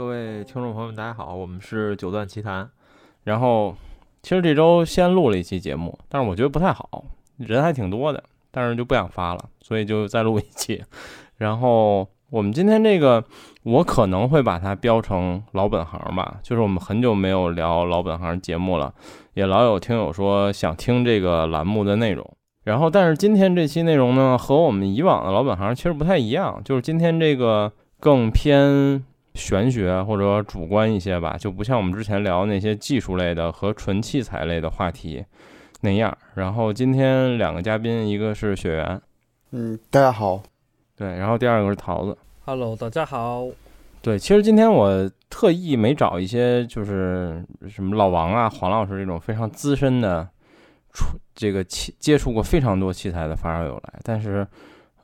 各位听众朋友们，大家好，我们是九段奇谈。然后，其实这周先录了一期节目，但是我觉得不太好，人还挺多的，但是就不想发了，所以就再录一期。然后，我们今天这个，我可能会把它标成老本行吧，就是我们很久没有聊老本行节目了，也老有听友说想听这个栏目的内容。然后，但是今天这期内容呢，和我们以往的老本行其实不太一样，就是今天这个更偏。玄学或者主观一些吧，就不像我们之前聊那些技术类的和纯器材类的话题那样。然后今天两个嘉宾，一个是雪原，嗯，大家好，对，然后第二个是桃子，Hello，大家好，对，其实今天我特意没找一些就是什么老王啊、黄老师这种非常资深的，出这个器接触过非常多器材的发烧友来，但是。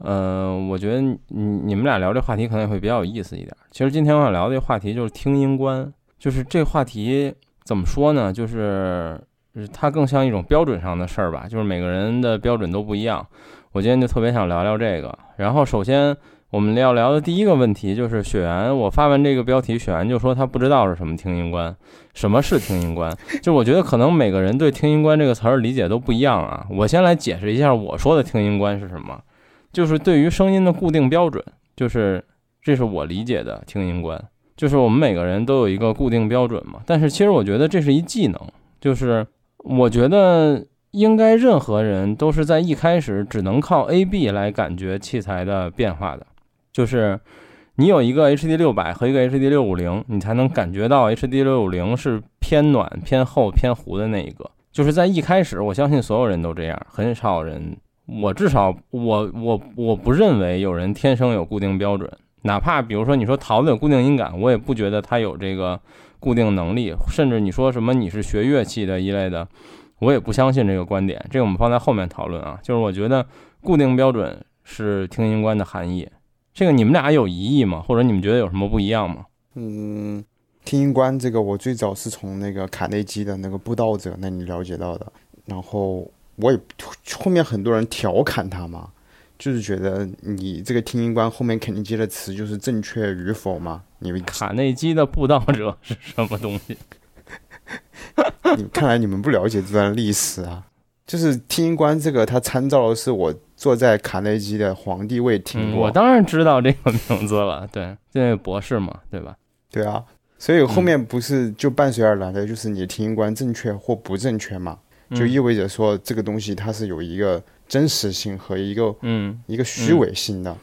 嗯，我觉得你你们俩聊这话题可能也会比较有意思一点。其实今天我想聊的话题就是听音观，就是这话题怎么说呢？就是它更像一种标准上的事儿吧，就是每个人的标准都不一样。我今天就特别想聊聊这个。然后首先我们要聊的第一个问题就是雪原，我发完这个标题，雪原就说他不知道是什么听音观，什么是听音观？就我觉得可能每个人对听音观这个词儿理解都不一样啊。我先来解释一下我说的听音观是什么。就是对于声音的固定标准，就是这是我理解的听音观，就是我们每个人都有一个固定标准嘛。但是其实我觉得这是一技能，就是我觉得应该任何人都是在一开始只能靠 A B 来感觉器材的变化的，就是你有一个 H D 六百和一个 H D 六五零，你才能感觉到 H D 六五零是偏暖、偏厚、偏糊的那一个。就是在一开始，我相信所有人都这样，很少人。我至少，我我我不认为有人天生有固定标准，哪怕比如说你说桃子有固定音感，我也不觉得他有这个固定能力。甚至你说什么你是学乐器的一类的，我也不相信这个观点。这个我们放在后面讨论啊。就是我觉得固定标准是听音观的含义。这个你们俩有疑义吗？或者你们觉得有什么不一样吗？嗯，听音观这个我最早是从那个卡内基的那个布道者那里了解到的，然后。我也后面很多人调侃他嘛，就是觉得你这个听音官后面肯定接的词就是正确与否嘛。你们卡内基的布道者是什么东西？你看来你们不了解这段历史啊。就是听音官这个，他参照的是我坐在卡内基的皇帝位听过。我当然知道这个名字了，对，这位博士嘛，对吧？对啊，所以后面不是就伴随而来的就是你的听音官正确或不正确嘛？就意味着说，这个东西它是有一个真实性和一个嗯。一个虚伪性的，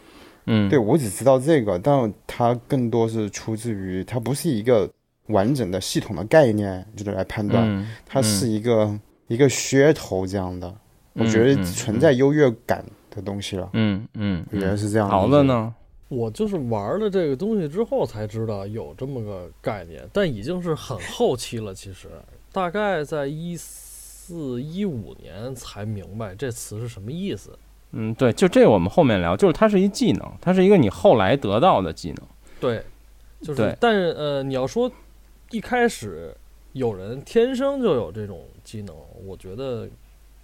嗯，对我只知道这个，但它更多是出自于它不是一个完整的系统的概念，就是来判断，它是一个一个噱头这样的，我觉得存在优越感的东西了，嗯嗯，原来是这样。好的呢，我就是玩了这个东西之后才知道有这么个概念，但已经是很后期了，其实。大概在一。四一五年才明白这词是什么意思。嗯，对，就这我们后面聊，就是它是一技能，它是一个你后来得到的技能。对，就是，但是呃，你要说一开始有人天生就有这种技能，我觉得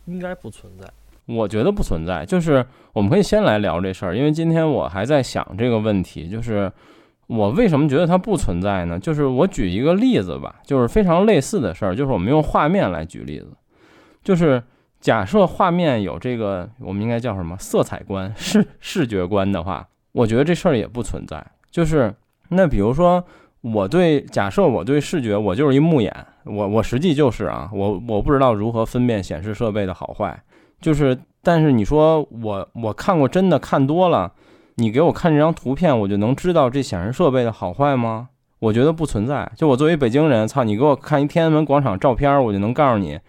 应该不存在。我觉得不存在，就是我们可以先来聊这事儿，因为今天我还在想这个问题，就是我为什么觉得它不存在呢？就是我举一个例子吧，就是非常类似的事儿，就是我们用画面来举例子。就是假设画面有这个，我们应该叫什么色彩观、视 视觉观的话，我觉得这事儿也不存在。就是那比如说，我对假设我对视觉，我就是一目眼，我我实际就是啊，我我不知道如何分辨显示设备的好坏。就是，但是你说我我看过真的看多了，你给我看这张图片，我就能知道这显示设备的好坏吗？我觉得不存在。就我作为北京人，操，你给我看一天安门广场照片，我就能告诉你。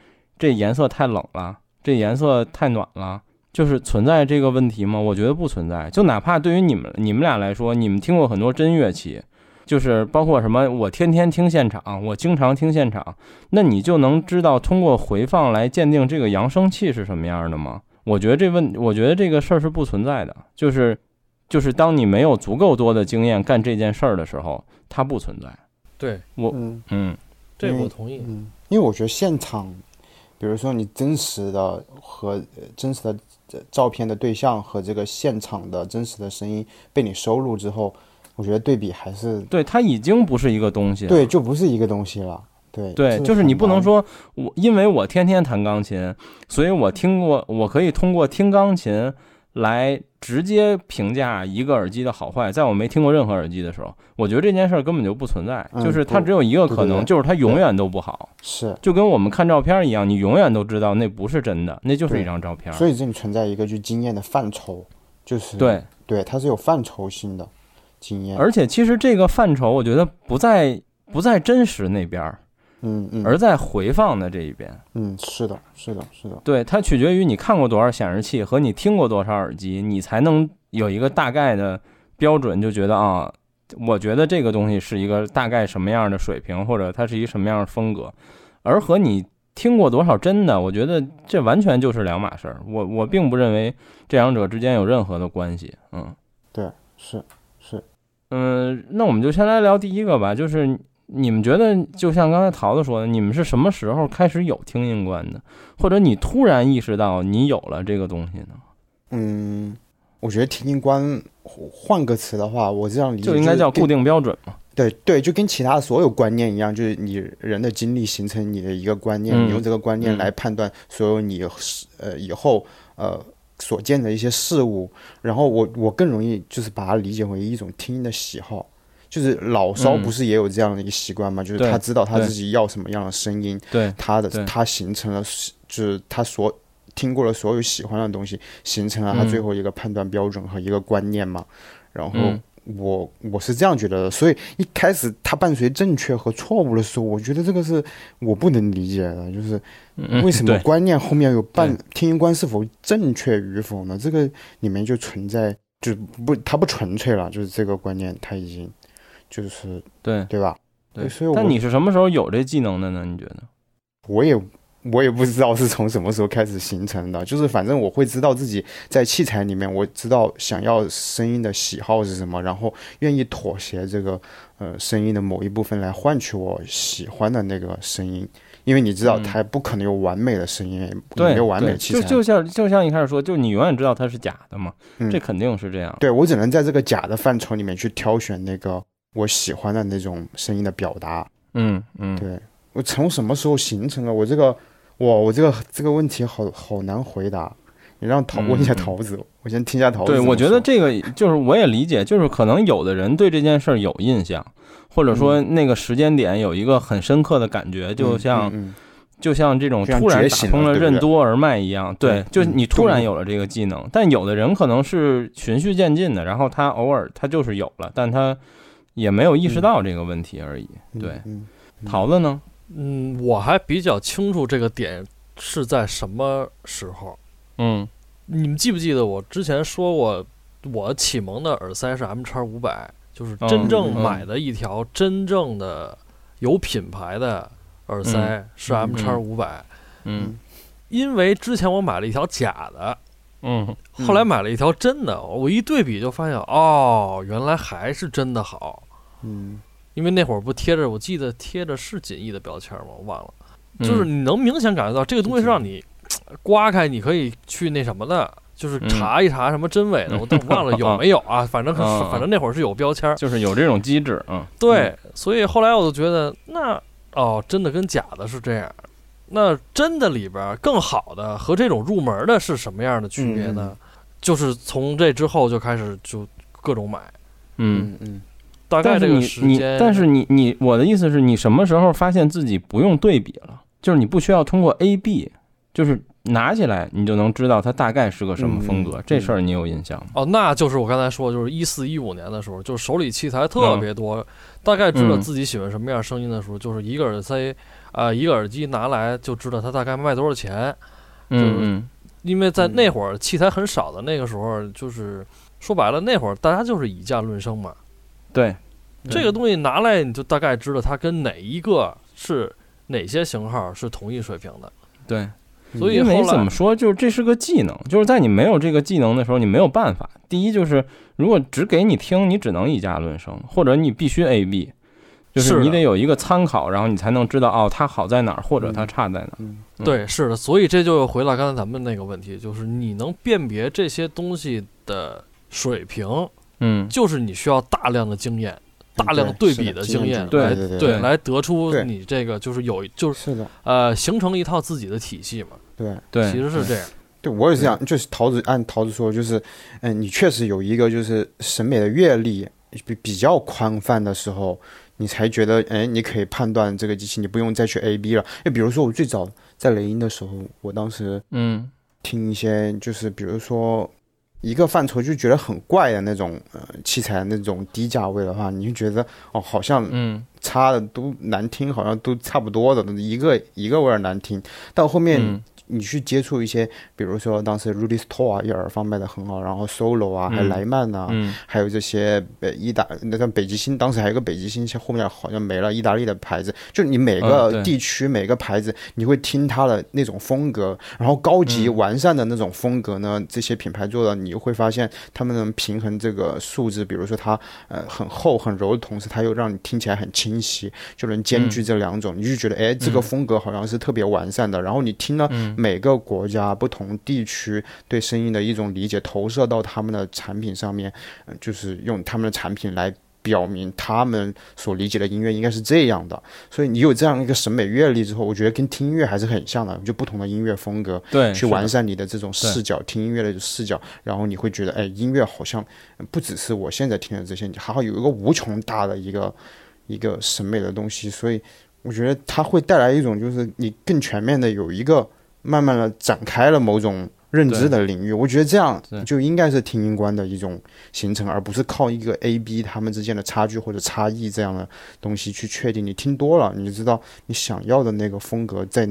这颜色太冷了，这颜色太暖了，就是存在这个问题吗？我觉得不存在。就哪怕对于你们你们俩来说，你们听过很多真乐器，就是包括什么，我天天听现场，我经常听现场，那你就能知道通过回放来鉴定这个扬声器是什么样的吗？我觉得这问，我觉得这个事儿是不存在的。就是，就是当你没有足够多的经验干这件事儿的时候，它不存在。对我，嗯嗯，这我同意。嗯，因为我觉得现场。比如说，你真实的和真实的照片的对象和这个现场的真实的声音被你收录之后，我觉得对比还是对，它已经不是一个东西了。对，就不是一个东西了。对对，就是你不能说我，因为我天天弹钢琴，所以我听过，我可以通过听钢琴来直接评价一个耳机的好坏。在我没听过任何耳机的时候，我觉得这件事儿根本就不存在，嗯就是它只有一个可能，就是它永远都不好。是，就跟我们看照片一样，你永远都知道那不是真的，那就是一张照片。所以这里存在一个就经验的范畴，就是对，对，它是有范畴性的经验。而且其实这个范畴，我觉得不在不在真实那边儿，嗯嗯而在回放的这一边。嗯，是的，是的，是的，对，它取决于你看过多少显示器和你听过多少耳机，你才能有一个大概的标准，就觉得啊，我觉得这个东西是一个大概什么样的水平，或者它是一个什么样的风格，而和你听过多少真的，我觉得这完全就是两码事儿。我我并不认为这两者之间有任何的关系。嗯对是是，嗯，那我们就先来聊第一个吧，就是你们觉得，就像刚才桃子说的，你们是什么时候开始有听音观的，或者你突然意识到你有了这个东西呢？嗯，我觉得听音观换个词的话，我这样理解就应该叫固定。标准嘛。对对，就跟其他所有观念一样，就是你人的经历形成你的一个观念，嗯你用这个观念嗯来判断所有你呃以后呃所见的一些事物。然后我我更容易就是把它理解为一种听音的喜好。就是老烧嗯不是也有这样的一个习惯吗？就是他知道他自己要什么样的声音，对他的对。他形成了，就是他所听过了所有喜欢的东西，形成了他嗯最后一个判断标准和一个观念嘛。然后嗯。我我是这样觉得的，所以一开始他伴随正确和错误的时候，我觉得这个是我不能理解的，就是嗯为什么观念后面有伴对。听音观是否正确与否呢？这个里面就存在就不它不纯粹了，就是这个观念它已经就是对对吧？对所以我但你是什么时候有这技能的呢？你觉得？我也我也不知道是从什么时候开始形成的，就是反正我会知道自己在器材里面，我知道想要声音的喜好是什么，然后愿意妥协这个呃声音的某一部分来换取我喜欢的那个声音，因为你知道嗯它不可能有完美的声音，也对，没有完美的器材，就就像就像一开始说，就你永远知道它是假的嘛，嗯这肯定是这样。对我只能在这个假的范畴里面去挑选那个我喜欢的那种声音的表达。嗯嗯，对我从什么时候形成了我这个，哇，我这个这个问题好好难回答。你让桃问一下桃子，我先听一下桃子对，我觉得这个就是我也理解，就是可能有的人对这件事儿有印象，或者说那个时间点有一个很深刻的感觉，就像、就像这种突然打通了任督二脉一样，对对，就你突然有了这个技能，但有的人可能是循序渐进的，然后他偶尔他就是有了，但他也没有意识嗯到这个问题而已。嗯对，桃子呢？嗯，我还比较清楚这个点是在什么时候。嗯你们记不记得我之前说过，我启蒙的耳塞是 M 叉五百，就是真正买的一条真正的有品牌的耳塞是嗯 M 叉五百。嗯因为之前我买了一条假的，嗯后来买了一条真的，我一对比就发现，哦，原来还是真的好。嗯因为那会儿不贴着，我记得贴着是锦艺的标签吗？我忘了。嗯，就是你能明显感觉到这个东西是让你 刮开，你可以去那什么的，就是嗯查一查什么真伪的，我都忘了有没有啊。反正反正那会儿是有标签儿，就是有这种机制，嗯对，所以后来我就觉得那哦，真的跟假的是这样。那真的里边更好的和这种入门的是什么样的区别呢？就是从这之后就开始就各种买，嗯。嗯嗯大概这个但是你你，时间，但是你你，我的意思是你什么时候发现自己不用对比了？就是你不需要通过 A B，就是拿起来你就能知道它大概是个什么风格。嗯这事儿你有印象吗？哦，那就是我刚才说，就是一四一五年的时候，就是手里器材特别多，大概知道嗯自己喜欢什么样声音的时候，就是一个耳塞，啊、一个耳机拿来就知道它大概卖多少钱。嗯嗯因为在嗯那会儿器材很少的那个时候，就是说白了，那会儿大家就是以价论声嘛。对，这个东西拿来，你就大概知道它跟哪一个是哪些型号是同一水平的。对，所以因为后来怎么说，就是这是个技能，就是在你没有这个技能的时候，你没有办法。第一就是，如果只给你听，你只能以价论声，或者你必须 A B，就是你得有一个参考，然后你才能知道哦，它好在哪儿，或者它嗯差在哪儿。嗯嗯对，是的，所以这就回到刚才咱们那个问题，就是你能辨别这些东西的水平，嗯。就是你需要大量的经验，大量对比的经验对来对对对来得出你这个就是有就是是的，呃形成一套自己的体系嘛，对。对，其实是这样。对，我也是这样，就是桃子按桃子说，就是，嗯，你确实有一个就是审美的阅历比比较宽泛的时候，你才觉得，哎，你可以判断这个机器，你不用再去 A B 了。哎，比如说我最早在雷音的时候，我当时嗯。听一些就是比如说一个范畴就觉得很怪的那种呃器材那种低价位的话，你就觉得哦，好像嗯差的都难听，好像都差不多的，一个一个味儿难听。到后面嗯你去接触一些，比如说当时 Rudy Store 啊，一耳放卖的很好，然后 Solo 啊，还有嗯莱曼啊，嗯还有这些呃意大那像北极星，当时还有个北极星，后面好像没了，意大利的牌子。就你每嗯个地区、每个牌子，你会听它的那种风格，然后高级嗯完善的那种风格呢，这些品牌做的，你会发现他们能平衡这个素质，比如说它呃很厚很柔的同时，它又让你听起来很清晰，就能兼具这两种，你就觉得哎，这个嗯风格好像是特别完善的。然后你听了嗯每个国家、不同地区对声音的一种理解，投射到他们的产品上面，呃就是用他们的产品来表明他们所理解的音乐应该是这样的。所以你有这样一个审美阅历之后，我觉得跟听音乐还是很像的，就不同的音乐风格。对，去完善你的这种视角，听音乐的视角，然后你会觉得，哎，音乐好像不只是我现在听的这些，还好有一个无穷大的一个一个审美的东西，所以我觉得它会带来一种，就是你更全面的有一个慢慢的展开了某种认知的领域。我觉得这样就应该是听音观的一种形成，而不是靠一个 A B 他们之间的差距或者差异这样的东西去确定。你听多了，你就知道你想要的那个风格在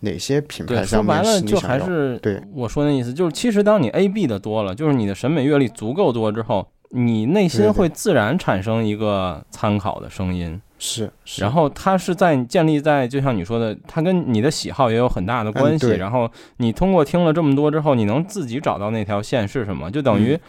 哪些品，牌说上面就是你想要。还是对我说那意思，就是其实当你 A B 的多了，就是你的审美阅历足够多之后，你内心会自然产生一个参考的声音，是，是然后它是在建立在就像你说的，它跟你的喜好也有很大的关系。嗯然后你通过听了这么多之后，你能自己找到那条线是什么，就等于。嗯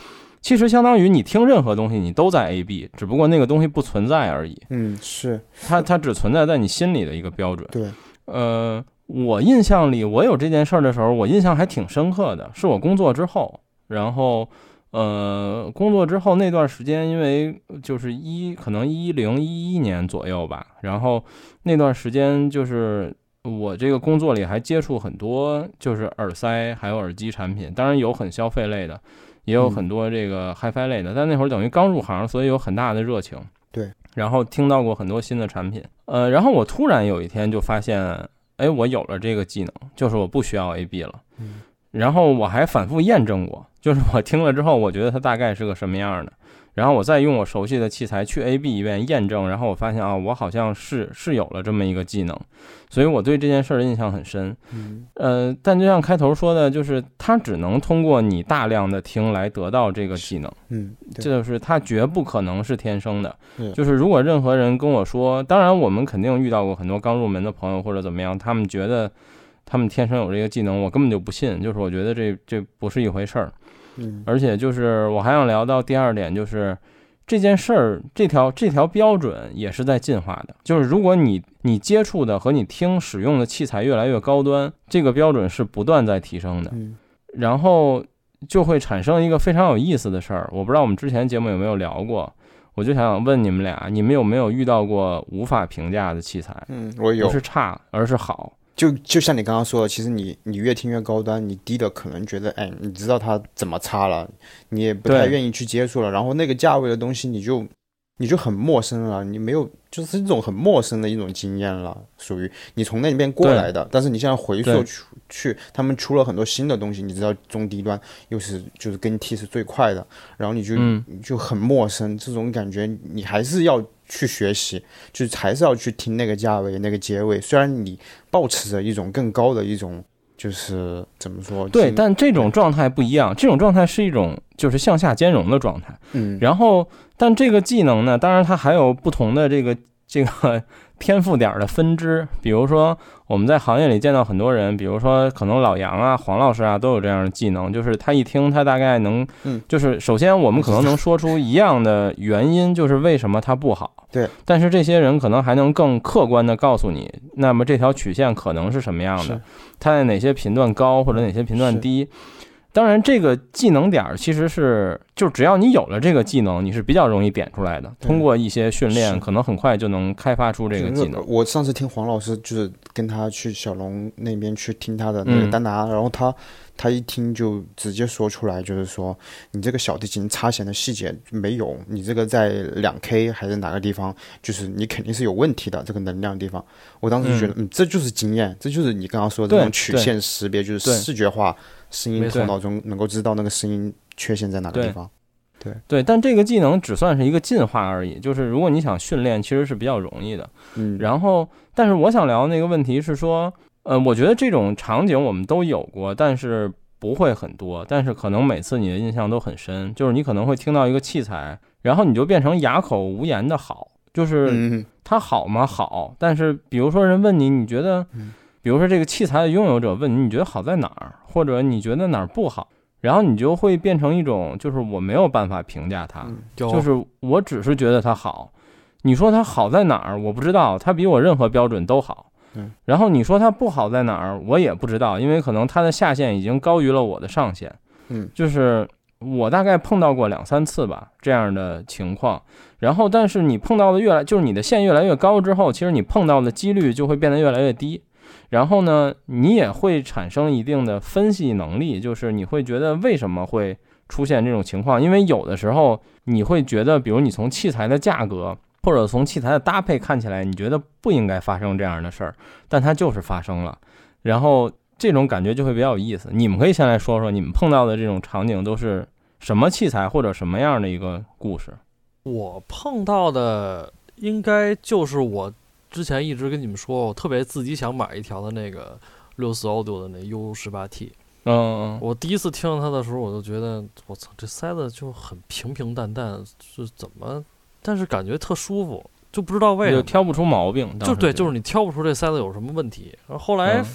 其实相当于你听任何东西，你都在 A B，只不过那个东西不存在而已。嗯，是它它只存在在你心里的一个标准。对，呃，我印象里，我有这件事儿的时候，我印象还挺深刻的，是我工作之后，然后，呃，工作之后那段时间，因为就是一可能一零一一年左右吧，然后那段时间就是我这个工作里还接触很多就是耳塞还有耳机产品，当然有很消费类的，也有嗯很多这个 HiFi 类的，但那会儿等于刚入行，所以有很大的热情。对，然后听到过很多新的产品，呃，然后我突然有一天就发现，哎，我有了这个技能，就是我不需要 AB 了。嗯然后我还反复验证过，就是我听了之后，我觉得它大概是个什么样的，然后我再用我熟悉的器材去 AB 一遍验证，然后我发现啊，我好像是是有了这么一个技能，所以我对这件事儿的印象很深。嗯呃，但就像开头说的，就是它只能通过你大量的听来得到这个技能。嗯，这，就是它绝不可能是天生的。就是如果任何人跟我说，当然我们肯定遇到过很多刚入门的朋友或者怎么样，他们觉得他们天生有这个技能，我根本就不信。就是我觉得这这不是一回事儿。嗯而且就是我还想聊到第二点，就是这件事儿这条这条标准也是在进化的。就是如果你你接触的和你听使用的器材越来越高端，这个标准是不断在提升的。嗯然后就会产生一个非常有意思的事儿。我不知道我们之前节目有没有聊过，我就想问你们俩，你们有没有遇到过无法评价的器材？嗯，我有不，是差，而是好。就就像你刚刚说的，其实你你越听越高端，你低的可能觉得，哎，你知道它怎么差了，你也不太愿意去接触了。然后那个价位的东西，你就你就很陌生了，你没有就是这种很陌生的一种经验了，属于你从那边过来的。但是你现在回溯对去去，他们出了很多新的东西，你知道中低端又是就是更替是最快的，然后你就、就很陌生，这种感觉你还是要去学习，就是还是要去听那个价位那个结尾，虽然你保持着一种更高的一种。就是怎么说？对，但这种状态不一样，这种状态是一种就是向下兼容的状态。嗯，然后，但这个技能呢，当然它还有不同的这个这个天赋点儿的分支。比如说，我们在行业里见到很多人，比如说可能老杨啊、黄老师啊都有这样的技能，就是他一听，他大概能，嗯，就是首先我们可能能说出一样的原因，就是为什么它不好。对，但是这些人可能还能更客观的告诉你，那么这条曲线可能是什么样的是，它在哪些频段高或者哪些频段是低。当然，这个技能点儿其实是就只要你有了这个技能，你是比较容易点出来的。通过一些训练，可能很快就能开发出这个技能。我上次听黄老师就是跟他去小龙那边去听他的那嗯个丹拿，然后他他一听就直接说出来，就是说你这个小提琴擦弦的细节没有，你这个在两 K 还是哪个地方，就是你肯定是有问题的这个能量地方。我当时就觉得，嗯这就是经验，这就是你刚刚说的这种曲线识别，就是视觉化声音头脑中能够知道那个声音缺陷在哪个地方。对对，但这个技能只算是一个进化而已。就是如果你想训练，其实是比较容易的。嗯，然后，但是我想聊那个问题是说，呃，我觉得这种场景我们都有过，但是不会很多，但是可能每次你的印象都很深。就是你可能会听到一个器材，然后你就变成哑口无言的好，就是嗯，它好吗？好，但是比如说人问你，你觉得嗯，比如说这个器材的拥有者问你，你觉得好在哪儿，或者你觉得哪儿不好，然后你就会变成一种，就是我没有办法评价它，就是我只是觉得它好。你说它好在哪儿，我不知道，它比我任何标准都好。嗯，然后你说它不好在哪儿，我也不知道，因为可能它的下限已经高于了我的上限。嗯，就是我大概碰到过两三次吧这样的情况。然后，但是你碰到的越来，就是你的线越来越高之后，其实你碰到的几率就会变得越来越低。然后呢，你也会产生一定的分析能力，就是你会觉得为什么会出现这种情况，因为有的时候你会觉得，比如你从器材的价格或者从器材的搭配看起来，你觉得不应该发生这样的事儿，但它就是发生了，然后这种感觉就会比较有意思。你们可以先来说说你们碰到的这种场景都是什么器材或者什么样的一个故事？我碰到的应该就是我之前一直跟你们说，我特别自己想买一条的那个六四 Audio 的那 U 十八 T。嗯我第一次听到它的时候，我就觉得我操，这塞子就很平平淡淡，是怎么？但是感觉特舒服，就不知道为什么。就挑不出毛病，就对，就是你挑不出这塞子有什么问题。然后后来嗯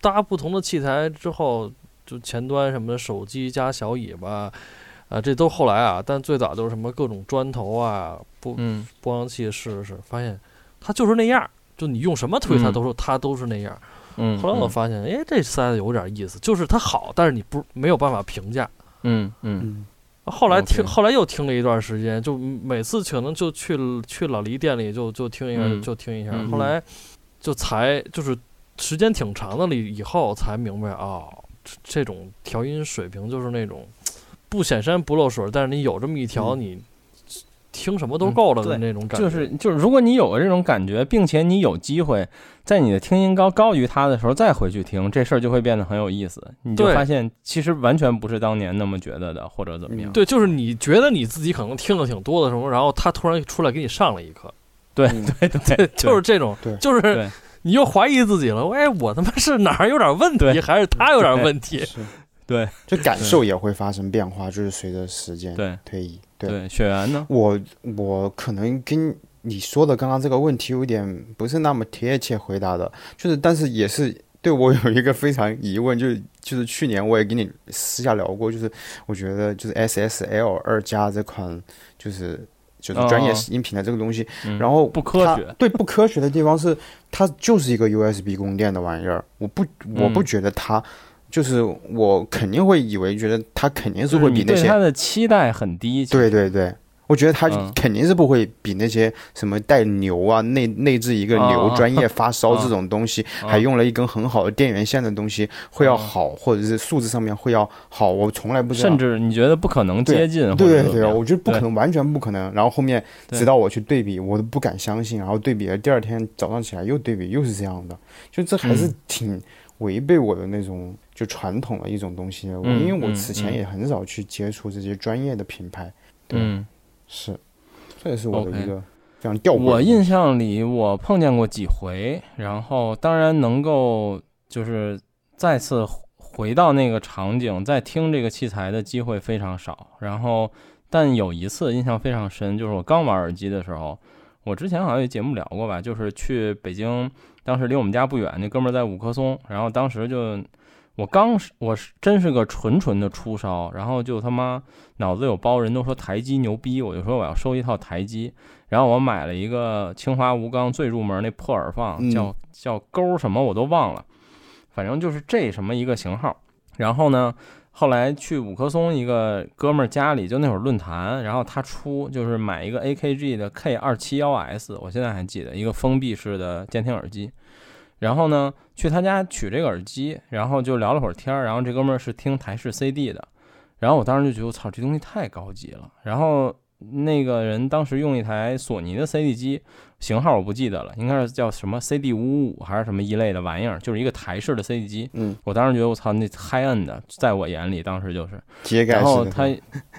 搭不同的器材之后，就前端什么的手机加小尾巴，啊，这都后来啊。但最早都是什么各种砖头啊、播嗯播放器试试，发现它就是那样。就你用什么推它嗯。都是它都是那样。嗯，后来我发现，哎，这塞子有点意思，就是它好，但是你不没有办法评价。嗯嗯。嗯。后来听后来又听了一段时间，就每次可能就去去老黎店里就就听一下、嗯。就听一下，嗯。后来就才就是时间挺长的了以后才明白哦，这这种调音水平就是那种不显山不漏水，但是你有这么一条，嗯。你听什么都嗯够了的那种感觉。就是就是，如果你有了这种感觉，并且你有机会在你的听音高高于他的时候再回去听，这事儿就会变得很有意思。你就发现其实完全不是当年那么觉得的，或者怎么样。对，就是你觉得你自己可能听的挺多的时候，然后他突然出来给你上了一课，对嗯对对 对，就是这种，就是你又怀疑自己了，哎，我他妈是哪儿有点问题，还是他有点问题？是，对这感受也会发生变化，就是随着时间对推移。对，对，雪原呢？我我可能跟你说的刚刚这个问题有点不是那么贴切回答的，就是但是也是对我有一个非常疑问，就是就是去年我也跟你私下聊过，就是我觉得就是 SSL 二加这款就是。就是专业哦音频的这个东西，嗯然后不科学对不科学的地方是，它就是一个 USB 供电的玩意儿，我不我不嗯觉得它，就是我肯定会以为觉得他肯定是会比那些他的期待很低。对对对，我觉得他嗯肯定是不会比那些什么带牛啊、内内置一个牛、啊专业发烧啊这种东西，啊还用了一根很好的电源线的东西会要啊好，或者是素质上面会要好。我从来不知道。甚至你觉得不可能接近，或对对对，我觉得不可能，完全不可能。然后后面直到我去对比，我都不敢相信。然后对比了，第二天早上起来又对比，又是这样的，就这还是嗯挺违背我的那种就传统的一种东西。我嗯因为我嗯此前嗯也很少去接触这些专业的品牌，对嗯。是，这也是我的一个非常吊我印象里，我碰见过几回，然后当然能够就是再次回到那个场景，再听这个器材的机会非常少。然后，但有一次印象非常深，就是我刚玩耳机的时候，我之前好像有节目聊过吧，就是去北京，当时离我们家不远，那哥们儿在五棵松，然后当时就我刚是我是真是个纯纯的初烧，然后就他妈脑子有包，人都说台机牛逼，我就说我要收一套台机。然后我买了一个清华吴刚最入门那破耳放，嗯叫叫勾什么我都忘了，反正就是这什么一个型号。然后呢，后来去五棵松一个哥们儿家里，就那会儿论坛，然后他出就是买一个 AKG 的 K 二七幺 S，我现在还记得一个封闭式的监听耳机。然后呢，去他家取这个耳机，然后就聊了会儿天儿。然后这哥们儿是听台式 CD 的，然后我当时就觉得我操，这东西太高级了。然后那个人当时用一台索尼的 CD 机，型号我不记得了，应该是叫什么 CD 五五五还是什么一类的玩意儿，就是一个台式的 CD 机。嗯，我当时觉得我操，那 high end 的，在我眼里当时就是。然后式的它，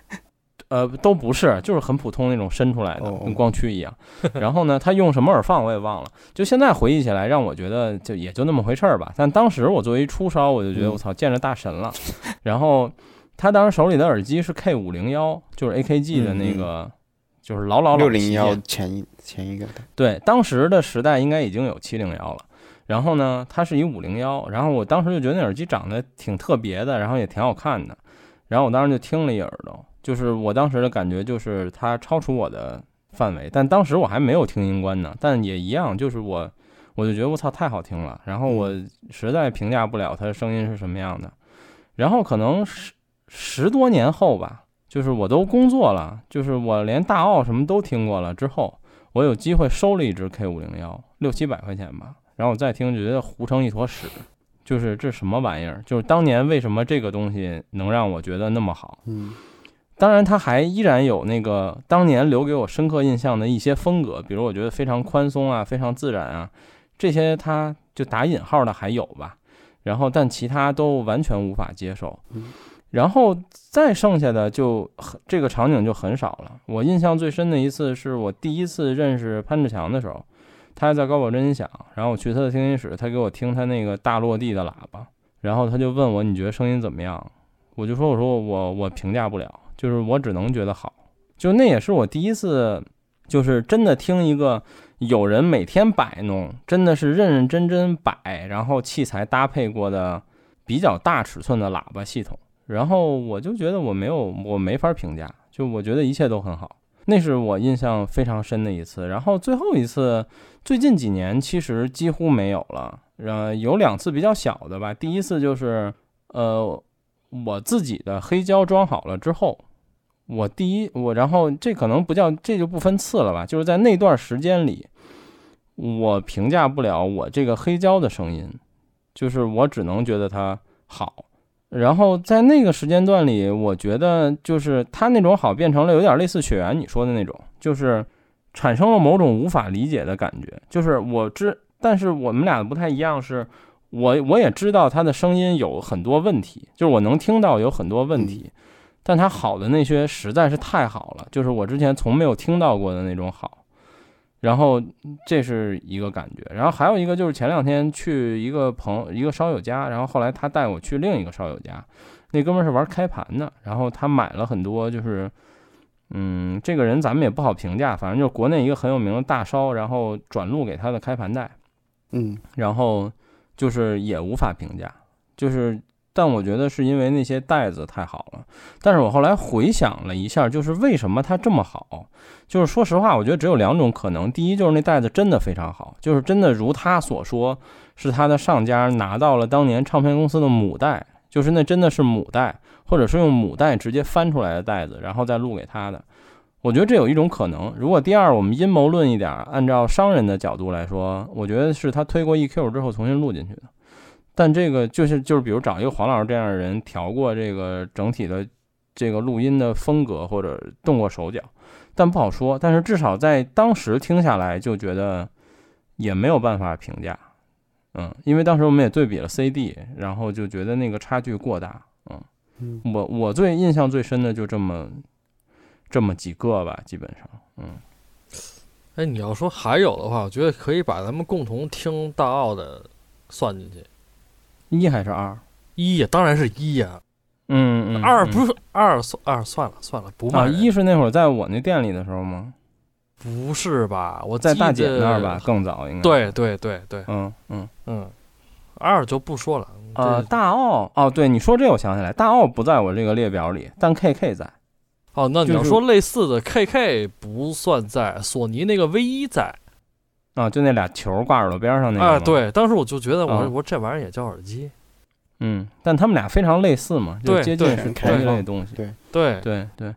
呃，都不是，就是很普通那种伸出来的，跟光驱一样。然后呢，他用什么耳放我也忘了，就现在回忆起来，让我觉得就也就那么回事儿吧。但当时我作为初烧，我就觉得嗯我操，见着大神了。然后他当时手里的耳机是 K 五零幺，就是 AKG 的那个，就是老老老六零幺前一前一个的，对，当时的时代应该已经有七零幺了。然后呢，它是一五零幺，然后我当时就觉得那耳机长得挺特别的，然后也挺好看的。然后我当时就听了一耳朵，就是我当时的感觉就是它超出我的范围，但当时我还没有听音关呢，但也一样，就是我我就觉得我操太好听了，然后我实在评价不了它的声音是什么样的。然后可能十十多年后吧，就是我都工作了，就是我连大奥什么都听过了之后，我有机会收了一只 K 五零幺，六七百块钱吧，然后我再听就觉得糊成一坨屎，就是这什么玩意儿？就是当年为什么这个东西能让我觉得那么好？嗯当然，它还依然有那个当年留给我深刻印象的一些风格，比如我觉得非常宽松啊，非常自然啊，这些它就打引号的还有吧。然后，但其他都完全无法接受。然后再剩下的就这个场景就很少了。我印象最深的一次是我第一次认识潘志强的时候，他还在高保真音响，然后我去他的听音室，他给我听他那个大落地的喇叭，然后他就问我你觉得声音怎么样？我就说我说我我评价不了，就是我只能觉得好。就那也是我第一次，就是真的听一个有人每天摆弄，真的是认认真真摆，然后器材搭配过的比较大尺寸的喇叭系统。然后我就觉得我没有我没法评价，就我觉得一切都很好。那是我印象非常深的一次。然后最后一次，最近几年其实几乎没有了。呃，有两次比较小的吧。第一次就是，呃，我自己的黑胶装好了之后，我第一我然后这可能不叫这就不分次了吧，就是在那段时间里，我评价不了我这个黑胶的声音，就是我只能觉得它好。然后在那个时间段里，我觉得就是它那种好变成了有点类似雪原你说的那种，就是产生了某种无法理解的感觉。就是我知，但是我们俩不太一样，是我我也知道他的声音有很多问题，就是我能听到有很多问题，但他好的那些实在是太好了，就是我之前从没有听到过的那种好。然后这是一个感觉，然后还有一个就是前两天去一个朋友一个烧友家，然后后来他带我去另一个烧友家，那哥们儿是玩开盘的，然后他买了很多就是，嗯，这个人咱们也不好评价，反正就是国内一个很有名的大烧，然后转录给他的开盘带，嗯。然后就是也无法评价，就是但我觉得是因为那些袋子太好了。但是我后来回想了一下，就是为什么它这么好？就是说实话，我觉得只有两种可能。第一就是那袋子真的非常好，就是真的如他所说，是他的上家拿到了当年唱片公司的母带，就是那真的是母带，或者是用母带直接翻出来的袋子，然后再录给他的。我觉得这有一种可能。如果第二，我们阴谋论一点，按照商人的角度来说，我觉得是他推过 EQ 之后重新录进去的。但这个就是就是，比如找一个黄老师这样的人调过这个整体的这个录音的风格，或者动过手脚，但不好说。但是至少在当时听下来，就觉得也没有办法评价。嗯，因为当时我们也对比了 CD，然后就觉得那个差距过大。嗯，嗯我我最印象最深的就这么这么几个吧，基本上。嗯，哎，你要说还有的话，我觉得可以把咱们共同听大奥的算进去。一还是二？一呀，当然是一呀，嗯嗯，嗯二不是二算二算了算了，不啊，一是那会儿在我那店里的时候吗？不是吧？我在大姐那儿吧，更早应该。对，对对对，嗯嗯。嗯，二就不说了。呃，大奥哦，对，你说这我想起来，大奥不在我这个列表里，但 KK 在。哦，那你要说类似的，KK 不算在，索尼那个 V 一在。啊，就那俩球挂耳朵边上那个。啊，。对，当时我就觉得我我这玩意儿也叫耳机，嗯，但他们俩非常类似嘛，就接近是同一类东西。对对，对对，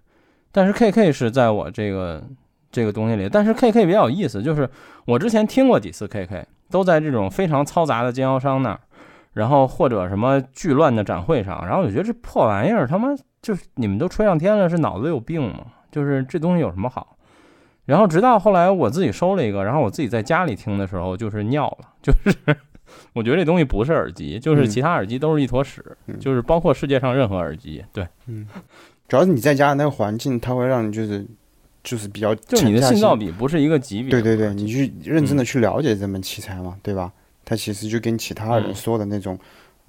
但是 KK 是在我这个这个东西里，但是 KK 比较有意思，就是我之前听过几次 KK，都在这种非常嘈杂的经销商那儿，然后或者什么巨乱的展会上，然后我觉得这破玩意儿他妈就是你们都吹上天了，是脑子有病吗？就是这东西有什么好？然后直到后来我自己收了一个，然后我自己在家里听的时候就是尿了，就是 我觉得这东西不是耳机，就是嗯其他耳机都是一坨屎，嗯就是包括世界上任何耳机，对。嗯，主要是你在家的那个环境，它会让你就是就是比较就你的信噪比不是一个级别。对对对，你去认真的嗯去了解这门器材嘛，对吧？它其实就跟其他人嗯说的那种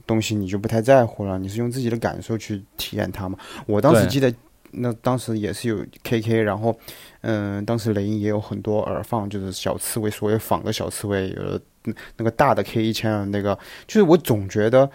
东西，你就不太在乎了，你是用自己的感受去体验它嘛。我当时记得，那当时也是有 KK，然后嗯、当时雷音也有很多耳放，就是小刺猬，所谓仿的小刺猬，有的那个大的 K 一千的那个，就是我总觉得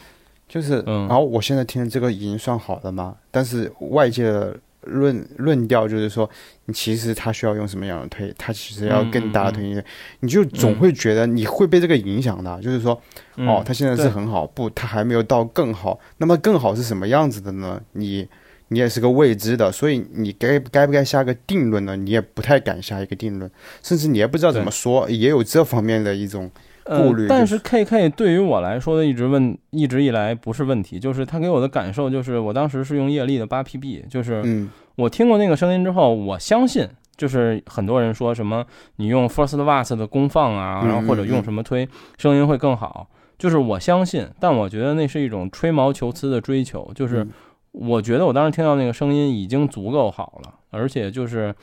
就是，嗯。然后我现在听的这个已经算好的嘛，但是外界的论论调就是说，你其实它需要用什么样的推，它其实要更大的推进，你就总会觉得你会被这个影响的，就是说，嗯。哦，它现在是很好，不，它还没有到更好，那么更好是什么样子的呢？你你也是个未知的，所以你该该不该下个定论呢？你也不太敢下一个定论，甚至你也不知道怎么说，也有这方面的一种，顾虑就是呃但是 KK 对于我来说的一直问，一直以来不是问题，就是他给我的感受就是，我当时是用叶力的八 PB，就是嗯。我听过那个声音之后，我相信，就是很多人说什么你用 First Watts 的功放啊，嗯然后或者用什么推声音会更好，就是我相信，但我觉得那是一种吹毛求疵的追求，就是嗯我觉得我当时听到那个声音已经足够好了，而且就是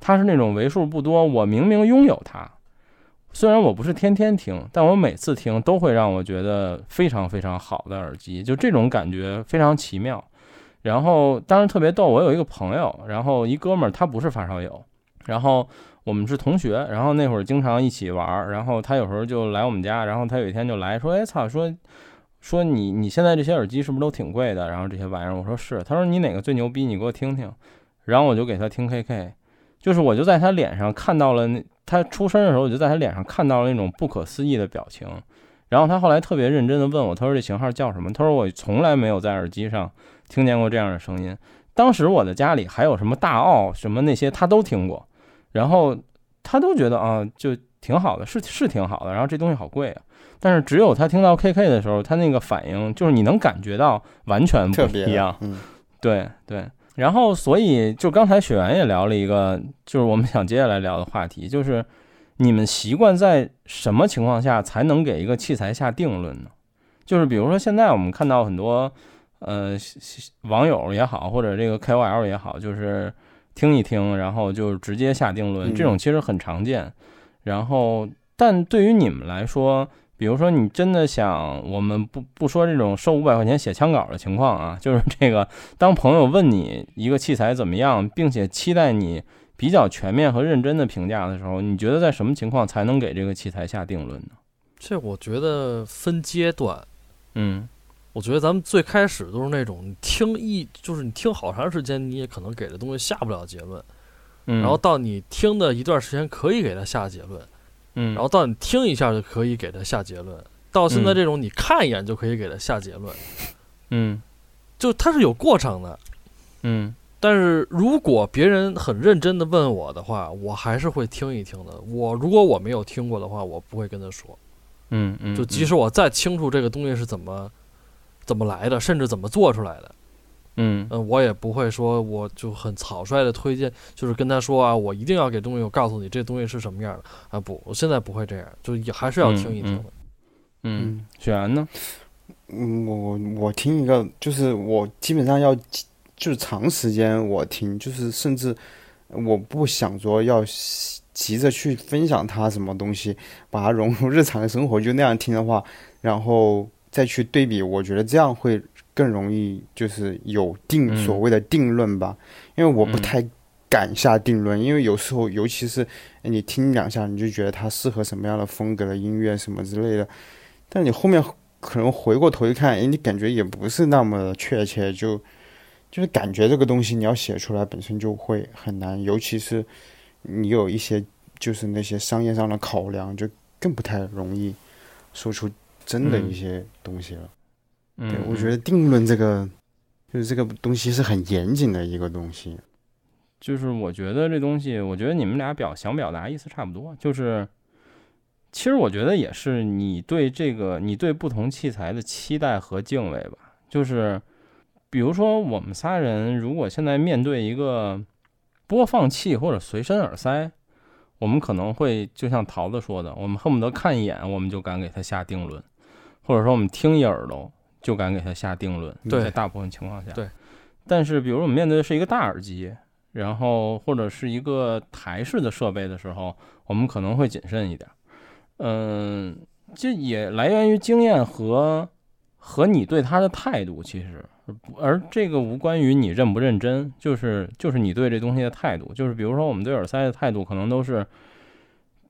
它是那种为数不多，我明明拥有它，虽然我不是天天听，但我每次听都会让我觉得非常非常好的耳机，就这种感觉非常奇妙。然后当时特别逗，我有一个朋友，然后一哥们儿他不是发烧友，然后我们是同学，然后那会儿经常一起玩儿，然后他有时候就来我们家，然后他有一天就来说，哎操，说说你你现在这些耳机是不是都挺贵的？然后这些玩意儿，我说是，他说你哪个最牛逼，你给我听听，然后我就给他听 KK，就是我就在他脸上看到了那他出声的时候，我就在他脸上看到了那种不可思议的表情。然后他后来特别认真的问我，他说这型号叫什么？他说我从来没有在耳机上听见过这样的声音。当时我的家里还有什么大奥什么那些他都听过，然后他都觉得啊就挺好的，是是挺好的。然后这东西好贵啊，但是只有他听到 KK 的时候，他那个反应就是你能感觉到完全不一样。嗯对对，然后所以就刚才雪原也聊了一个，就是我们想接下来聊的话题，就是你们习惯在什么情况下才能给一个器材下定论呢？就是比如说现在我们看到很多呃网友也好，或者这个 KOL 也好，就是听一听，然后就直接下定论，嗯这种其实很常见。然后，但对于你们来说，比如说你真的想，我们不不说这种收五百块钱写枪稿的情况啊，就是这个，当朋友问你一个器材怎么样，并且期待你比较全面和认真的评价的时候，你觉得在什么情况才能给这个器材下定论呢？这我觉得分阶段。嗯我觉得咱们最开始都是那种你听一，就是你听好长时间，你也可能给的东西下不了结论。嗯，然后到你听的一段时间可以给它下结论，嗯，然后到你听一下就可以给他下结论。到现在嗯这种你看一眼就可以给他下结论，嗯就它是有过程的。嗯但是如果别人很认真的问我的话，我还是会听一听的。我如果我没有听过的话，我不会跟他说。嗯嗯，就即使我再清楚这个东西是怎么怎么来的，甚至怎么做出来的，嗯嗯，我也不会说我就很草率的推荐，就是跟他说啊，我一定要给东西，我告诉你这东西是什么样的啊。不，我现在不会这样，就也还是要听一听的。嗯，嗯雪原呢？嗯，我我听一个，就是我基本上要就是长时间我听，就是甚至我不想说要急着去分享它什么东西，把它融入日常的生活，就那样听的话，然后再去对比，我觉得这样会更容易就是有定嗯所谓的定论吧，因为我不嗯太敢下定论，因为有时候尤其是你听两下，你就觉得它适合什么样的风格的音乐什么之类的，但你后面可能回过头一看，哎，你感觉也不是那么确切，就就是感觉这个东西你要写出来本身就会很难，尤其是你有一些就是那些商业上的考量，就更不太容易说出真的一些东西了。嗯对，我觉得定论这个，就是这个东西是很严谨的一个东西。就是我觉得这东西，我觉得你们俩表想表达意思差不多，就是其实我觉得也是你对这个你对不同器材的期待和敬畏吧。就是比如说我们仨人如果现在面对一个播放器或者随身耳塞，我们可能会就像桃子说的，我们恨不得看一眼我们就敢给他下定论，或者说我们听一耳朵就敢给他下定论。对在大部分情况下，对。但是比如我们面对的是一个大耳机，然后或者是一个台式的设备的时候，我们可能会谨慎一点。嗯，这也来源于经验和和你对它的态度，其实，而这个无关于你认不认真，就是就是你对这东西的态度，就是比如说我们对耳塞的态度，可能都是，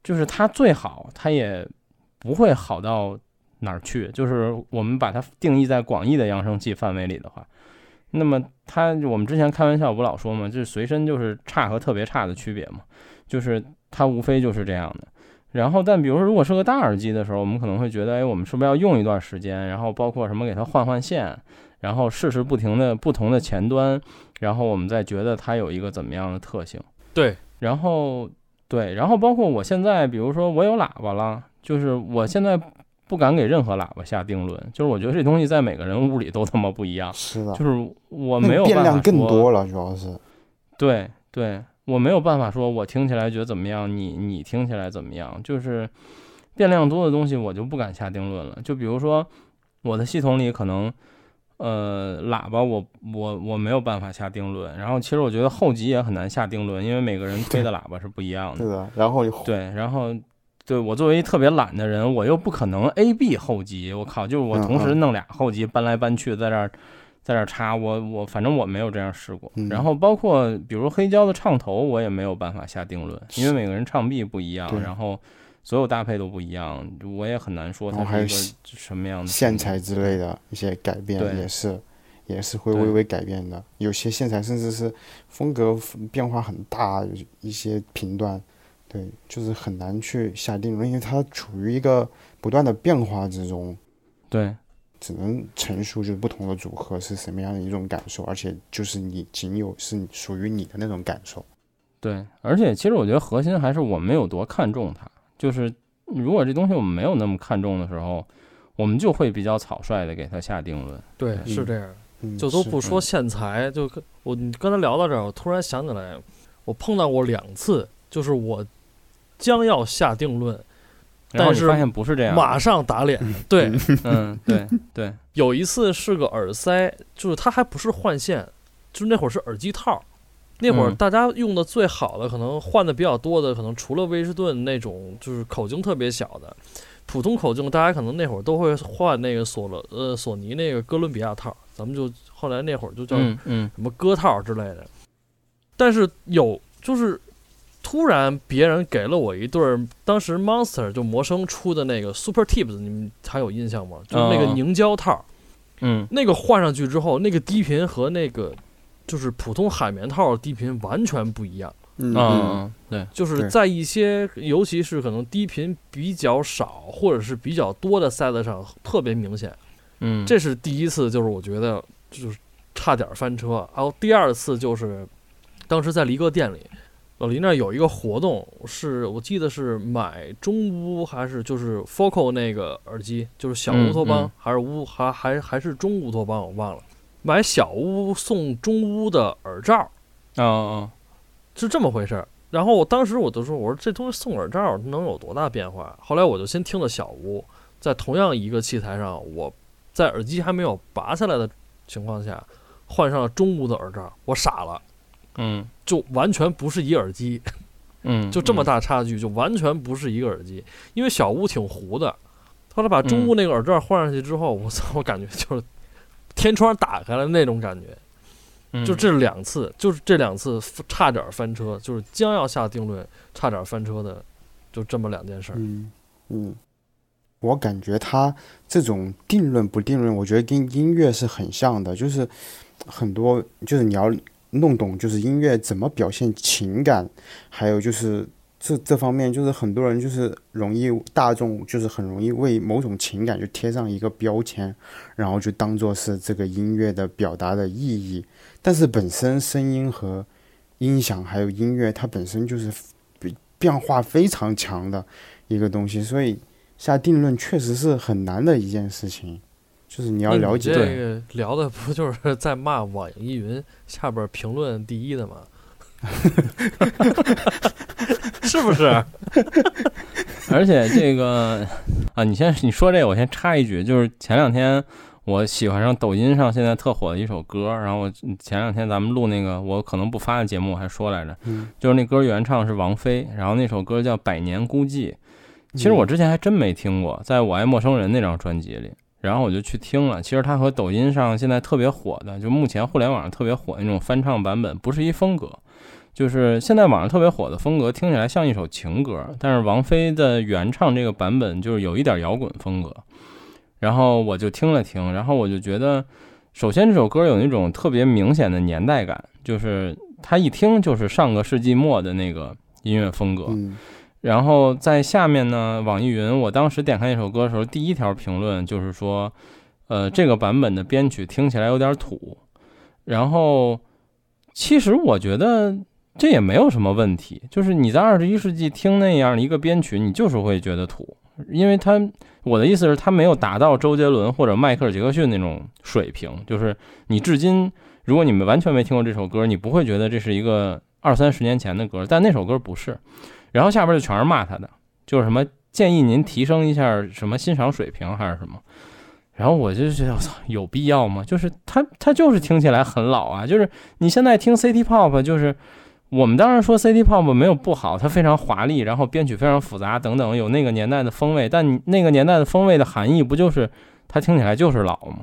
就是它最好，它也不会好到哪儿去，就是我们把它定义在广义的扬声器范围里的话。那么它，我们之前开玩笑不老说嘛，就是随身就是差和特别差的区别嘛，就是它无非就是这样的。然后，但比如说如果是个大耳机的时候，我们可能会觉得，哎，我们是不是要用一段时间？然后包括什么给它换换线，然后试试不停的不同的前端，然后我们再觉得它有一个怎么样的特性。对，然后对，然后包括我现在，比如说我有喇叭了，就是我现在不敢给任何喇叭下定论，就是我觉得这东西在每个人屋里都他妈不一样。是的，就是我没有办法变量更说多了，主要是。对对，我没有办法说我听起来觉得怎么样，你你听起来怎么样，就是变量多的东西我就不敢下定论了。就比如说我的系统里可能。呃，喇叭我我我没有办法下定论，然后其实我觉得后级也很难下定论，因为每个人推的喇叭是不一样的。对的，然后对，然后对我作为一特别懒的人，我又不可能 A B 后级，我靠，就是我同时弄俩后级搬来搬去，在这儿在这儿插，我我反正我没有这样试过。嗯然后包括比如黑胶的唱头，我也没有办法下定论，因为每个人唱臂不一样，然后所有搭配都不一样，我也很难说它是一个什么样的线材之类的一些改变也是，也是会微微改变的。有些线材甚至是风格变化很大，一些频段，对，就是很难去下定论，因为它处于一个不断的变化之中，对只能陈述就是不同的组合是什么样的一种感受，而且就是你仅有是属于你的那种感受。对，而且其实我觉得核心还是我们有多看重它，就是如果这东西我们没有那么看重的时候，我们就会比较草率的给它下定论。对，嗯是这样。嗯，就都不说线材，就跟我你刚才聊到这儿，我突然想起来，我碰到过两次，就是我将要下定论，但是发现不是这样，马上打脸。对，嗯，对对，有一次是个耳塞，就是它还不是换线，就是那会儿是耳机套。那会儿嗯。大家用的最好的，可能换的比较多的，可能除了威士顿那种就是口径特别小的，普通口径大家可能那会儿都会换那个索罗呃索尼那个哥伦比亚套，咱们就后来那会儿就叫什么歌套之类的。但是有就是突然别人给了我一对儿，当时 Monster 就魔声出的那个 Super Tips，你们还有印象吗？就是那个哦凝胶套，嗯那个换上去之后，那个低频和那个就是普通海绵套的低频完全不一样。嗯对，就是在一些，尤其是可能低频比较少或者是比较多的塞子上特别明显。嗯，这是第一次，就是我觉得就是差点翻车。然后第二次就是当时在离哥店里，老林那儿有一个活动，是我记得是买中乌还是就是 Focal 那个耳机，就是小乌托邦、嗯嗯还是乌还还还是中乌托邦，我忘了。买小乌送中乌的耳罩，啊哦，是这么回事儿。然后我当时我就说，我说这东西送耳罩能有多大变化？后来我就先听了小屋，在同样一个器材上，我在耳机还没有拔下来的情况下，换上了中屋的耳罩，我傻了，嗯就完全不是一耳机，嗯，就这么嗯，大差距，就完全不是一个耳机。因为小屋挺糊的，后来把中屋那个耳罩换上去之后，我操，我感觉就是天窗打开了那种感觉。嗯就这两次，就是这两次差点翻车，就是将要下定论，差点翻车的，就这么两件事儿。嗯嗯，我感觉他这种定论不定论，我觉得跟音乐是很像的，就是很多就是你要弄懂，就是音乐怎么表现情感，还有就是这这方面就是很多人就是容易大众就是很容易为某种情感就贴上一个标签，然后就当做是这个音乐的表达的意义。但是本身声音和音响还有音乐，它本身就是变化非常强的一个东西，所以下定论确实是很难的一件事情。就是你要了解，这个聊的不就是在骂网易云下边评论第一的吗？是不是？而且这个啊，你先你说这个，我先插一句，就是前两天我喜欢上抖音上现在特火的一首歌，然后我前两天咱们录那个我可能不发的节目还说来着，就是那歌原唱是王菲，然后那首歌叫《百年孤寂》，其实我之前还真没听过，在我爱陌生人那张专辑里，然后我就去听了，其实它和抖音上现在特别火的，就目前互联网上特别火的那种翻唱版本不是一风格。就是现在网上特别火的风格，听起来像一首情歌，但是王菲的原唱这个版本就是有一点摇滚风格。然后我就听了听，然后我就觉得，首先这首歌有那种特别明显的年代感，就是它一听就是上个世纪末的那个音乐风格。然后在下面呢，网易云，我当时点开那首歌的时候，第一条评论就是说，呃，这个版本的编曲听起来有点土。然后其实我觉得。这也没有什么问题，就是你在二十一世纪听那样一个编曲，你就是会觉得土，因为他我的意思是，他没有达到周杰伦或者迈克尔·杰克逊那种水平，就是你至今，如果你们完全没听过这首歌，你不会觉得这是一个二三十年前的歌，但那首歌不是。然后下边就全是骂他的，就是什么建议您提升一下什么欣赏水平还是什么，然后我就觉得我操，有必要吗？就是他他就是听起来很老啊，就是你现在听 City Pop 就是。我们当然说 City Pop 没有不好，它非常华丽，然后编曲非常复杂等等，有那个年代的风味。但那个年代的风味的含义不就是它听起来就是老吗？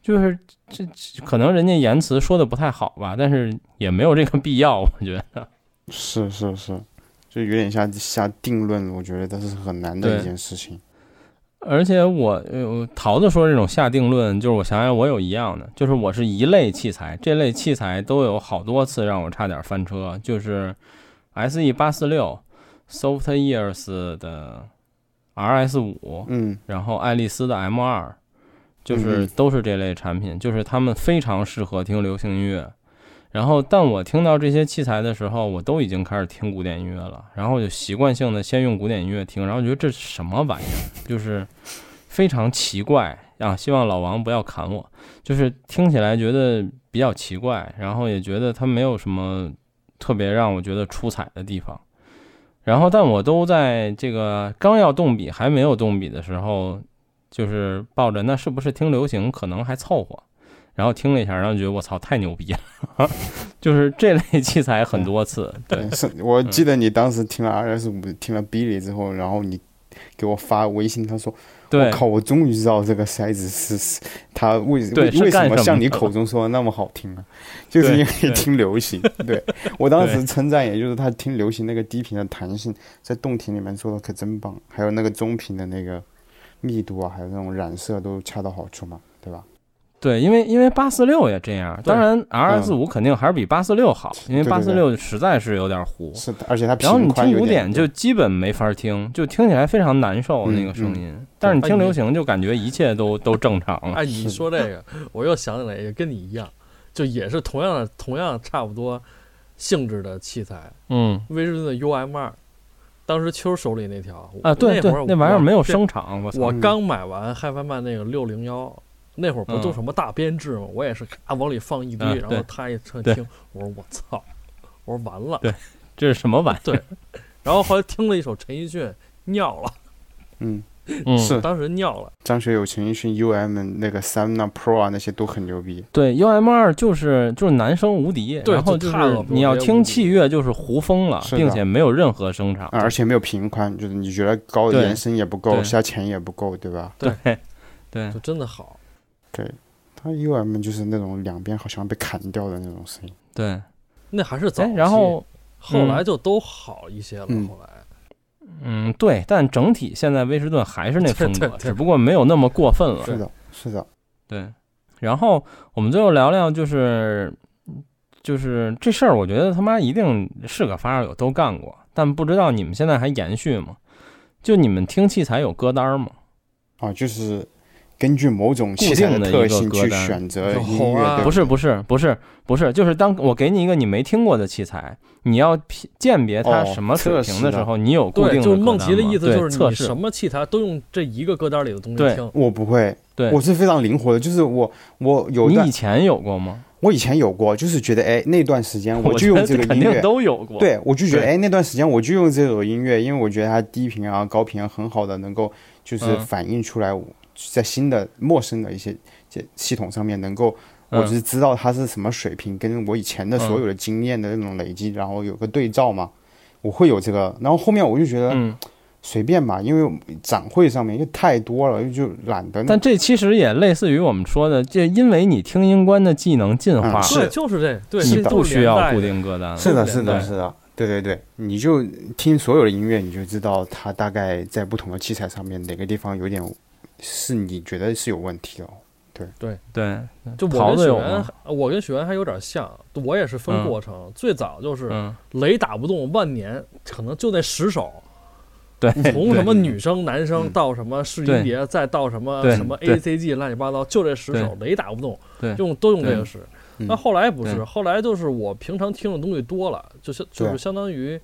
就是这可能人家言辞说的不太好吧，但是也没有这个必要，我觉得。是是是，就有点像下定论，我觉得这是很难的一件事情。而且我，桃子说这种下定论，就是我想想，我有一样的，就是我是一类器材，这类器材都有好多次让我差点翻车，就是 S E 八四六，Soft Ears 的 R S 五，嗯，然后爱丽丝的 M 二，就是都是这类产品，就是他们非常适合听流行音乐。然后，但我听到这些器材的时候，我都已经开始听古典音乐了。然后就习惯性的先用古典音乐听，然后觉得这是什么玩意儿，就是非常奇怪啊！希望老王不要砍我，就是听起来觉得比较奇怪，然后也觉得它没有什么特别让我觉得出彩的地方。然后，但我都在这个刚要动笔还没有动笔的时候，就是抱着那是不是听流行可能还凑合。然后听了一下，然后觉得我操太牛逼了，就是这类器材很多次。对，是我记得你当时听了 R S 五，听了 Billy 之后，然后你给我发微信，他说：“我靠，我终于知道这个塞子是是它为为为什么像你口中说的那么好听啊？就是因为听流行。对我当时称赞，也就是他听流行那个低频的弹性，在动听里面做的可真棒，还有那个中频的那个密度啊，还有那种染色都恰到好处嘛，对吧？”对，因为因为八四六也这样，当然 R S 五肯定还是比八四六好，因为八四六实在是有点糊。是的，而且它然后你听古典就基本没法听，就听起来非常难受那个声音。但是你听流行就感觉一切都都正常了。哎，你说这个，我又想起来，也跟你一样，就也是同样的同样差不多性质的器材。嗯，威士顿的 U M 二，当时秋手里那条啊，对对，那玩意儿没有声场。我我刚买完嗨翻曼那个六零幺。那会儿不都什么大编制吗？我也是咔往里放一堆，然后他一车听，我说我操，我说完了，对，这是什么玩意？对，然后后来听了一首陈奕迅，尿了，嗯，是当时尿了。张学友、陈奕迅、U M 那个 Samna Pro 啊，那些都很牛逼。对，U M 二就是就是男生无敌，然后就是你要听器乐就是胡疯了，并且没有任何声场，而且没有频宽，就是你觉得高延伸也不够，下潜也不够，对吧？对，对，就真的好。对，它 U M 就是那种两边好像被砍掉的那种声音。对，那还是早然后后来就都好一些了。后来，嗯，对，但整体现在威士顿还是那风格，只不过没有那么过分了。是的，是的，对。然后我们最后聊聊，就是就是这事儿，我觉得他妈一定是个发烧友都干过。但不知道你们现在还延续吗？就你们听器材有歌单吗？啊，就是根据某种器材固定的一个特性去选择音乐，啊。不是不是不是不是，就是当我给你一个你没听过的器材，你要鉴别它哦什么水测试的平的时候，你有固对，定就是梦琪的意思就是你测试。什么器材都用这一个歌单里的东西对。听。我不会，对。我是非常灵活的，就是我我有你以前有过吗？我以前有过，就是觉得哎 那段时间我就用这个音乐，都有过。对我就觉得对。哎那段时间我就用这首音乐，因为我觉得它低频啊高频啊很好的能够就是嗯。反映出来我在新的陌生的一些这系统上面能够。我嗯只是知道它是什么水平，跟我以前的所有的经验的那种累积，然后有个对照嘛，我会有这个。然后后面我就觉得嗯，随便吧，因为展会上面又太多了，就懒得。但这其实也类似于我们说的，这因为你听音观的技能进化是对，就是这，对，你不需要固定歌单了。是的，是的，是的，对对对，你就听所有的音乐，你就知道它大概在不同的器材上面哪个地方有点是你觉得是有问题哦。对。对。对，就我桃跟许原我跟雪原还有点像，我也是分嗯。过程。最早就是嗯，雷打不动万年，可能就那十首，对，从什么女生、男生嗯。到什么试对音碟，再到什么什么 A C G 乱七八糟，就这十首雷打不动，对。用都用这个使。嗯。那后来不是，后来就是我平常听的东西多了，就是就是相当于，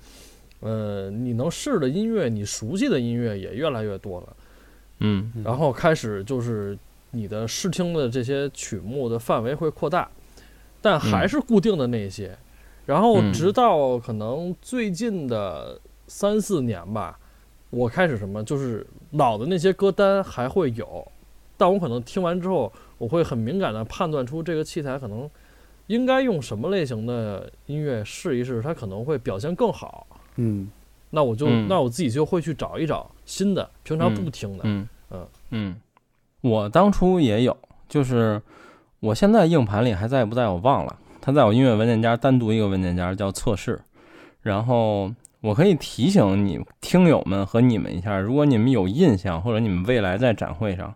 呃，你能试的音乐，你熟悉的音乐也越来越多了。嗯。然后开始就是你的试听的这些曲目的范围会扩大，但还是固定的那些。然后嗯直到可能最近的三四年吧，我开始什么，就是老的那些歌单还会有，但我可能听完之后，我会很敏感的判断出这个器材可能应该用什么类型的音乐试一试，它可能会表现更好。嗯。那我就、嗯。那我自己就会去找一找新的，平常不听的。嗯嗯嗯，我当初也有，就是我现在硬盘里还在不在我忘了，它在我音乐文件夹单独一个文件夹叫测试，然后我可以提醒你听友们和你们一下，如果你们有印象，或者你们未来在展会上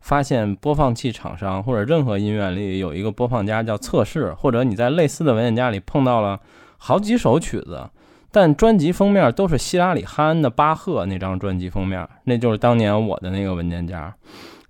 发现播放器厂商或者任何音乐里有一个播放夹叫测试，或者你在类似的文件夹里碰到了好几首曲子。但专辑封面都是希拉里哈恩的巴赫那张专辑封面，那就是当年我的那个文件夹。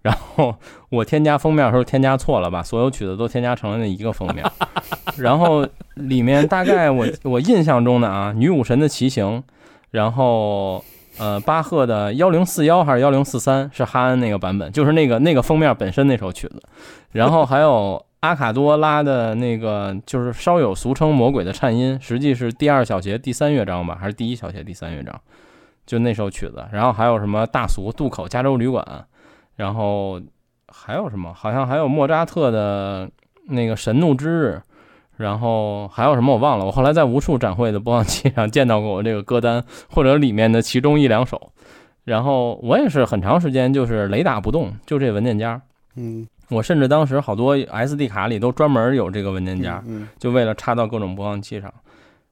然后我添加封面的时候添加错了，把所有曲子都添加成了那一个封面。然后里面大概我我印象中的啊，女武神的骑行，然后呃巴赫的幺零四幺还是幺零四三是哈恩那个版本，就是那个那个封面本身那首曲子。然后还有阿卡多拉的那个，就是稍有俗称魔鬼的颤音，实际是第二小节第三乐章吧，还是第一小节第三乐章？就那首曲子。然后还有什么大俗渡口加州旅馆，然后还有什么？好像还有莫扎特的那个神怒之日。然后还有什么我忘了，我后来在无数展会的播放器上见到过我这个歌单，或者里面的其中一两首。然后我也是很长时间就是雷打不动，就这文件夹。嗯我甚至当时好多 SD 卡里都专门有这个文件夹，嗯就为了插到各种播放器上。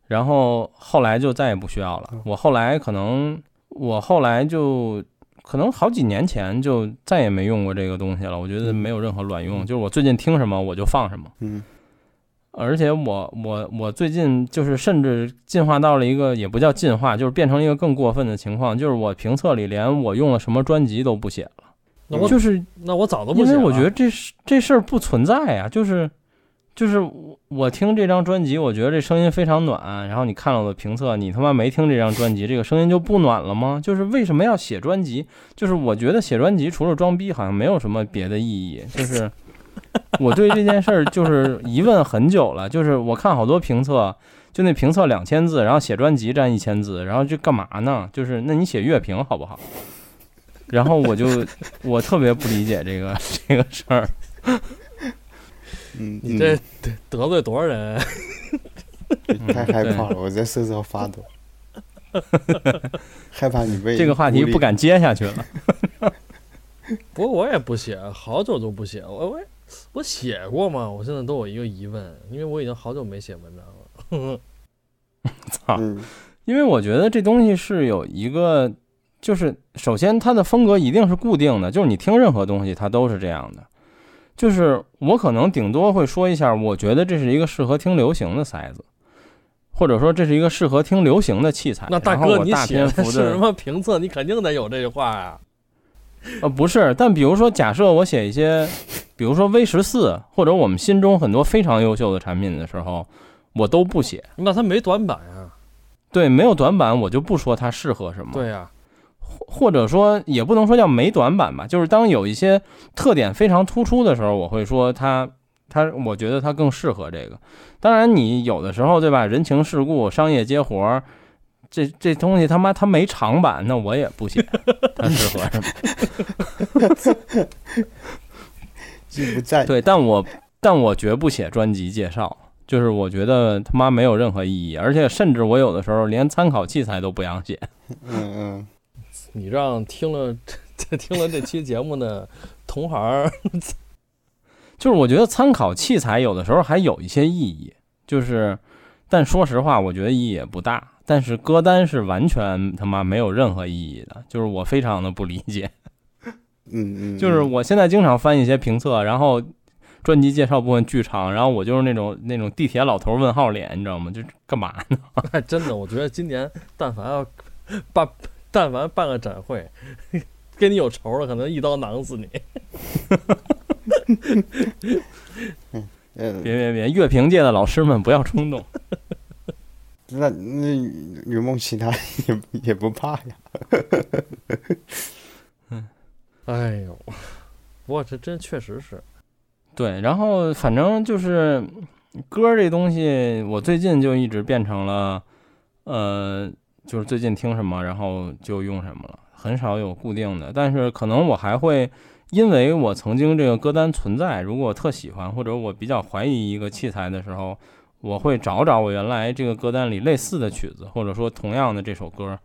然后后来就再也不需要了。我后来可能，我后来就可能好几年前就再也没用过这个东西了。我觉得没有任何卵用，就是我最近听什么我就放什么。嗯而且我我我最近就是甚至进化到了一个也不叫进化，就是变成一个更过分的情况，就是我评测里连我用了什么专辑都不写了，那我就是那我早都不写了。因为我觉得这事这事儿不存在啊、就是就是我我听这张专辑，我觉得这声音非常暖，然后你看了我的评测，你他妈没听这张专辑，这个声音就不暖了吗？就是为什么要写专辑？就是我觉得写专辑除了装逼，好像没有什么别的意义。就是 我对这件事儿就是疑问很久了，就是我看好多评测。就那评测两千字，然后写专辑占一千字，然后就干嘛呢？就是那你写乐评好不好？然后我就 我特别不理解这个这个事儿。嗯，你这得得罪多少人？嗯 太害怕了，我在瑟瑟发抖，害怕你被这个话题不敢接下去了。不过我也不写，好久都不写。我我我写过吗？我现在都有一个疑问，因为我已经好久没写文章了。操！嗯因为我觉得这东西是有一个，就是首先它的风格一定是固定的，就是你听任何东西它都是这样的。就是我可能顶多会说一下，我觉得这是一个适合听流行的塞子，或者说这是一个适合听流行的器材。那大哥，你写是什么评测？你肯定得有这句话呀。呃不是，但比如说假设我写一些，比如说 V 十四或者我们心中很多非常优秀的产品的时候，我都不写。那它没短板呀。对，没有短板，我就不说它适合什么。对呀，或者说也不能说叫没短板吧，就是当有一些特点非常突出的时候，我会说它它，我觉得它更适合这个。当然，你有的时候对吧，人情世故、商业接活儿，这这东西他妈它没长板，那我也不写它适合什么。记不在。对，但我但我绝不写专辑介绍，就是我觉得他妈没有任何意义，而且甚至我有的时候连参考器材都不想写。嗯 嗯，你让听了这 听了这期节目的 同行儿，就是我觉得参考器材有的时候还有一些意义，就是，但说实话，我觉得意义也不大。但是歌单是完全他妈没有任何意义的，就是我非常的不理解。嗯嗯，就是我现在经常翻一些评测，然后专辑介绍部分剧场，然后我就是那种那种地铁老头问号脸，你知道吗？就干嘛呢？哎，真的，我觉得今年但凡要办，但凡办个展会，跟你有仇了，可能一刀囊死你。嗯，别别别，乐评界的老师们不要冲动。那那云梦其他也也不怕呀。嗯哎呦，不过这真确实是，对，然后反正就是歌这东西，我最近就一直变成了，呃，就是最近听什么，然后就用什么了，很少有固定的。但是可能我还会，因为我曾经这个歌单存在，如果我特喜欢或者我比较怀疑一个器材的时候，我会找找我原来这个歌单里类似的曲子，或者说同样的这首歌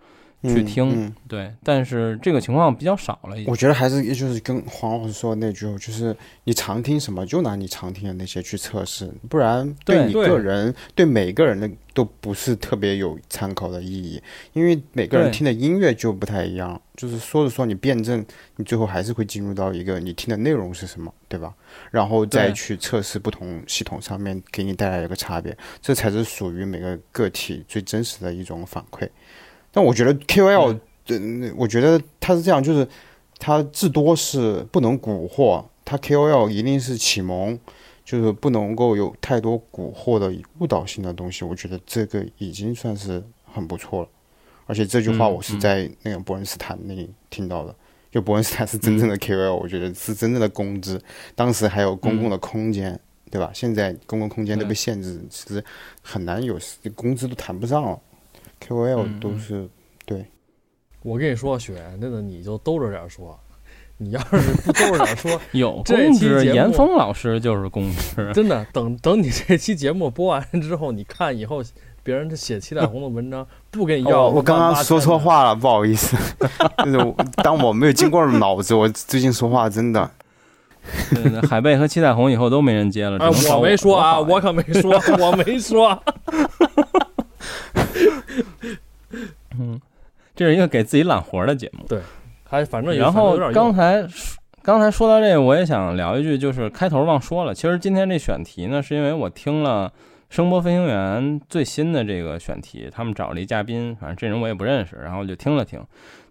去嗯听。嗯对，但是这个情况比较少了。我觉得还是也就是跟黄老师说的那句，就是你常听什么，就拿你常听的那些去测试，不然对你个人对每个人的都不是特别有参考的意义，因为每个人听的音乐就不太一样。就是说着说你辩证，你最后还是会进入到一个你听的内容是什么，对吧？然后再去测试不同系统上面给你带来一个差别，这才是属于每个个体最真实的一种反馈。但我觉得 KOL 对，那我觉得他是这样，就是他至多是不能蛊惑，他 KOL 一定是启蒙，就是不能够有太多蛊惑的误导性的东西。我觉得这个已经算是很不错了。而且这句话嗯我是嗯在那个伯恩斯坦那里听到的，就伯恩斯坦是真正的 KOL，我觉得是真正的工资。当时还有公共的空间，对吧？现在公共空间都被限制，其实很难有工资都谈不上了。嗯都是我跟你说，雪原，真的你就兜着点说，你要是不兜着点说，有 这期公知，严峰老师就是公知。真的，等等你这期节目播完之后，你看以后别人写七彩虹的文章，不给你要、哦，我刚刚说错。话了，不好意思。就是当我没有经过脑子，我最近说话真的。对海贝和七彩虹以后都没人接了。我没说啊，我可没说，我没说。这是一个给自己揽活儿的节目。对还反正然后刚才刚才说到这个，我也想聊一句，就是开头忘说了，其实今天这选题呢，是因为我听了声波飞行员最新的这个选题，他们找了一嘉宾，反正这人我也不认识，然后我就听了听。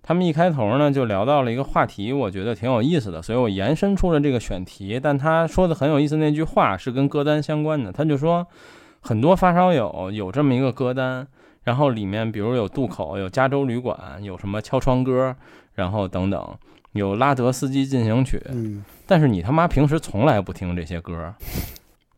他们一开头呢就聊到了一个话题，我觉得挺有意思的，所以我延伸出了这个选题。但他说的很有意思，那句话是跟歌单相关的。他就说，很多发烧友有这么一个歌单，然后里面比如有渡口，有加州旅馆，有什么敲窗歌，然后等等，有拉德斯基进行曲。嗯，但是你他妈平时从来不听这些歌，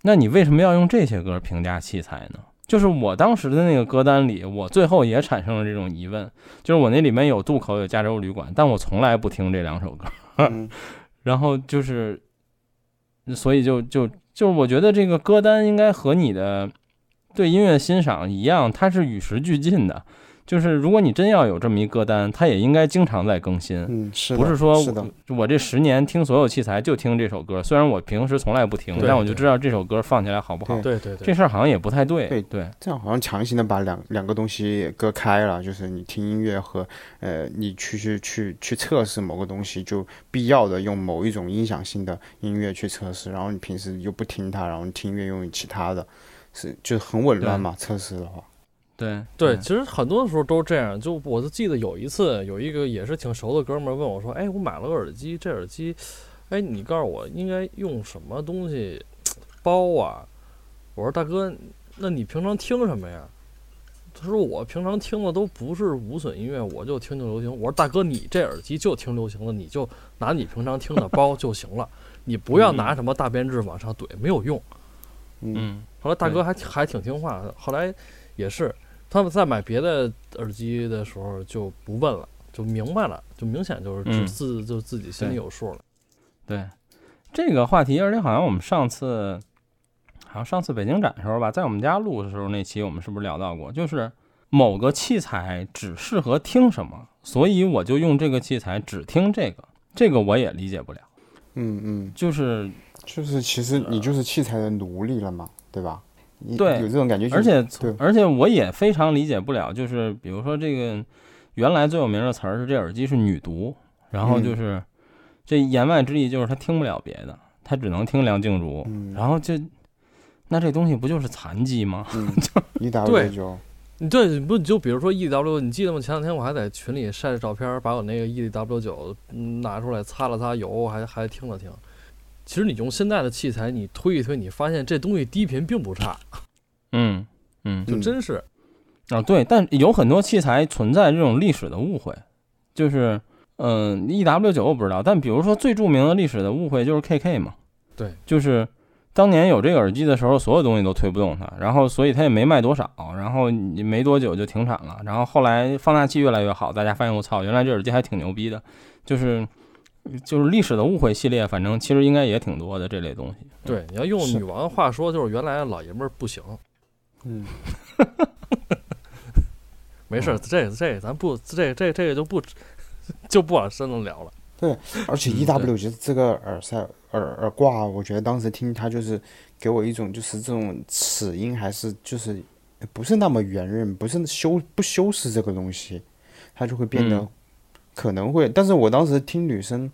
那你为什么要用这些歌评价器材呢？就是我当时的那个歌单里，我最后也产生了这种疑问，就是我那里面有渡口，有加州旅馆，但我从来不听这两首歌。嗯 然后就是，所以就就就是我觉得这个歌单应该和你的对音乐欣赏一样，它是与时俱进的。就是如果你真要有这么一歌单，它也应该经常在更新。嗯，是不是说是我我这十年听所有器材就听这首歌，虽然我平时从来不听，但我就知道这首歌放起来好不好。对对对，这事儿好像也不太对。对对这样好像强行的把两两个东西割开了，就是你听音乐和呃你去去去去测试某个东西，就必要的用某一种音响性的音乐去测试，然后你平时又不听它，然后你听音乐用其他的，是就很紊乱嘛？测试的话，对对，其实很多的时候都是这样。就我就记得有一次，有一个也是挺熟的哥们儿问我说：“哎，我买了个耳机，这耳机，哎，你告诉我应该用什么东西包啊？”我说：“大哥，那你平常听什么呀？”他说：“我平常听的都不是无损音乐，我就听听流行。”我说：“大哥，你这耳机就听流行的，你就拿你平常听的包就行了，你不要拿什么大编制往上怼，没有用。”嗯，嗯后来大哥还挺还挺听话的，后来也是他们在买别的耳机的时候就不问了，就明白了，就明显就是自就自己心里有数了。对这个话题，而且好像我们上次，好像上次北京展的时候吧，在我们家录的时候那期，我们是不是聊到过？就是某个器材只适合听什么，所以我就用这个器材只听这个，这个我也理解不了。嗯嗯，就是就是其实你就是器材的奴隶了嘛，对吧？你对有这种感觉，而且对而且我也非常理解不了，就是比如说这个原来最有名的词儿是这耳机是女读，然后就是、这言外之意就是他听不了别的，他只能听梁静茹，嗯然后就那这东西不就是残疾吗？嗯，一打对五九，你对，你不就比如说 EW，你记得吗？前两天我还在群里晒着照片，把我那个 EW 九拿出来擦了擦油，还还听了听。其实你用现在的器材，你推一推，你发现这东西低频并不差，嗯嗯。就嗯真是。啊对，但有很多器材存在这种历史的误会，就是嗯 E W 九我不知道，但比如说最著名的历史的误会就是 K K 嘛，对，就是当年有这个耳机的时候，所有东西都推不动它，然后所以它也没卖多少，然后你没多久就停产了，然后后来放大器越来越好，大家发现我操，原来这耳机还挺牛逼的，就是就是历史的误会系列，反正其实应该也挺多的这类东西。对，你要用女王的话说，就是原来老爷们儿不行。嗯，没事儿，这这咱不这这这个就不就不往深了聊了。对而且嗯 E W 就是这个耳塞耳耳挂，我觉得当时听它就是给我一种就是这种齿音还是就是不是那么圆润，不是修不修饰这个东西，它就会变得嗯可能会，但是我当时听女生。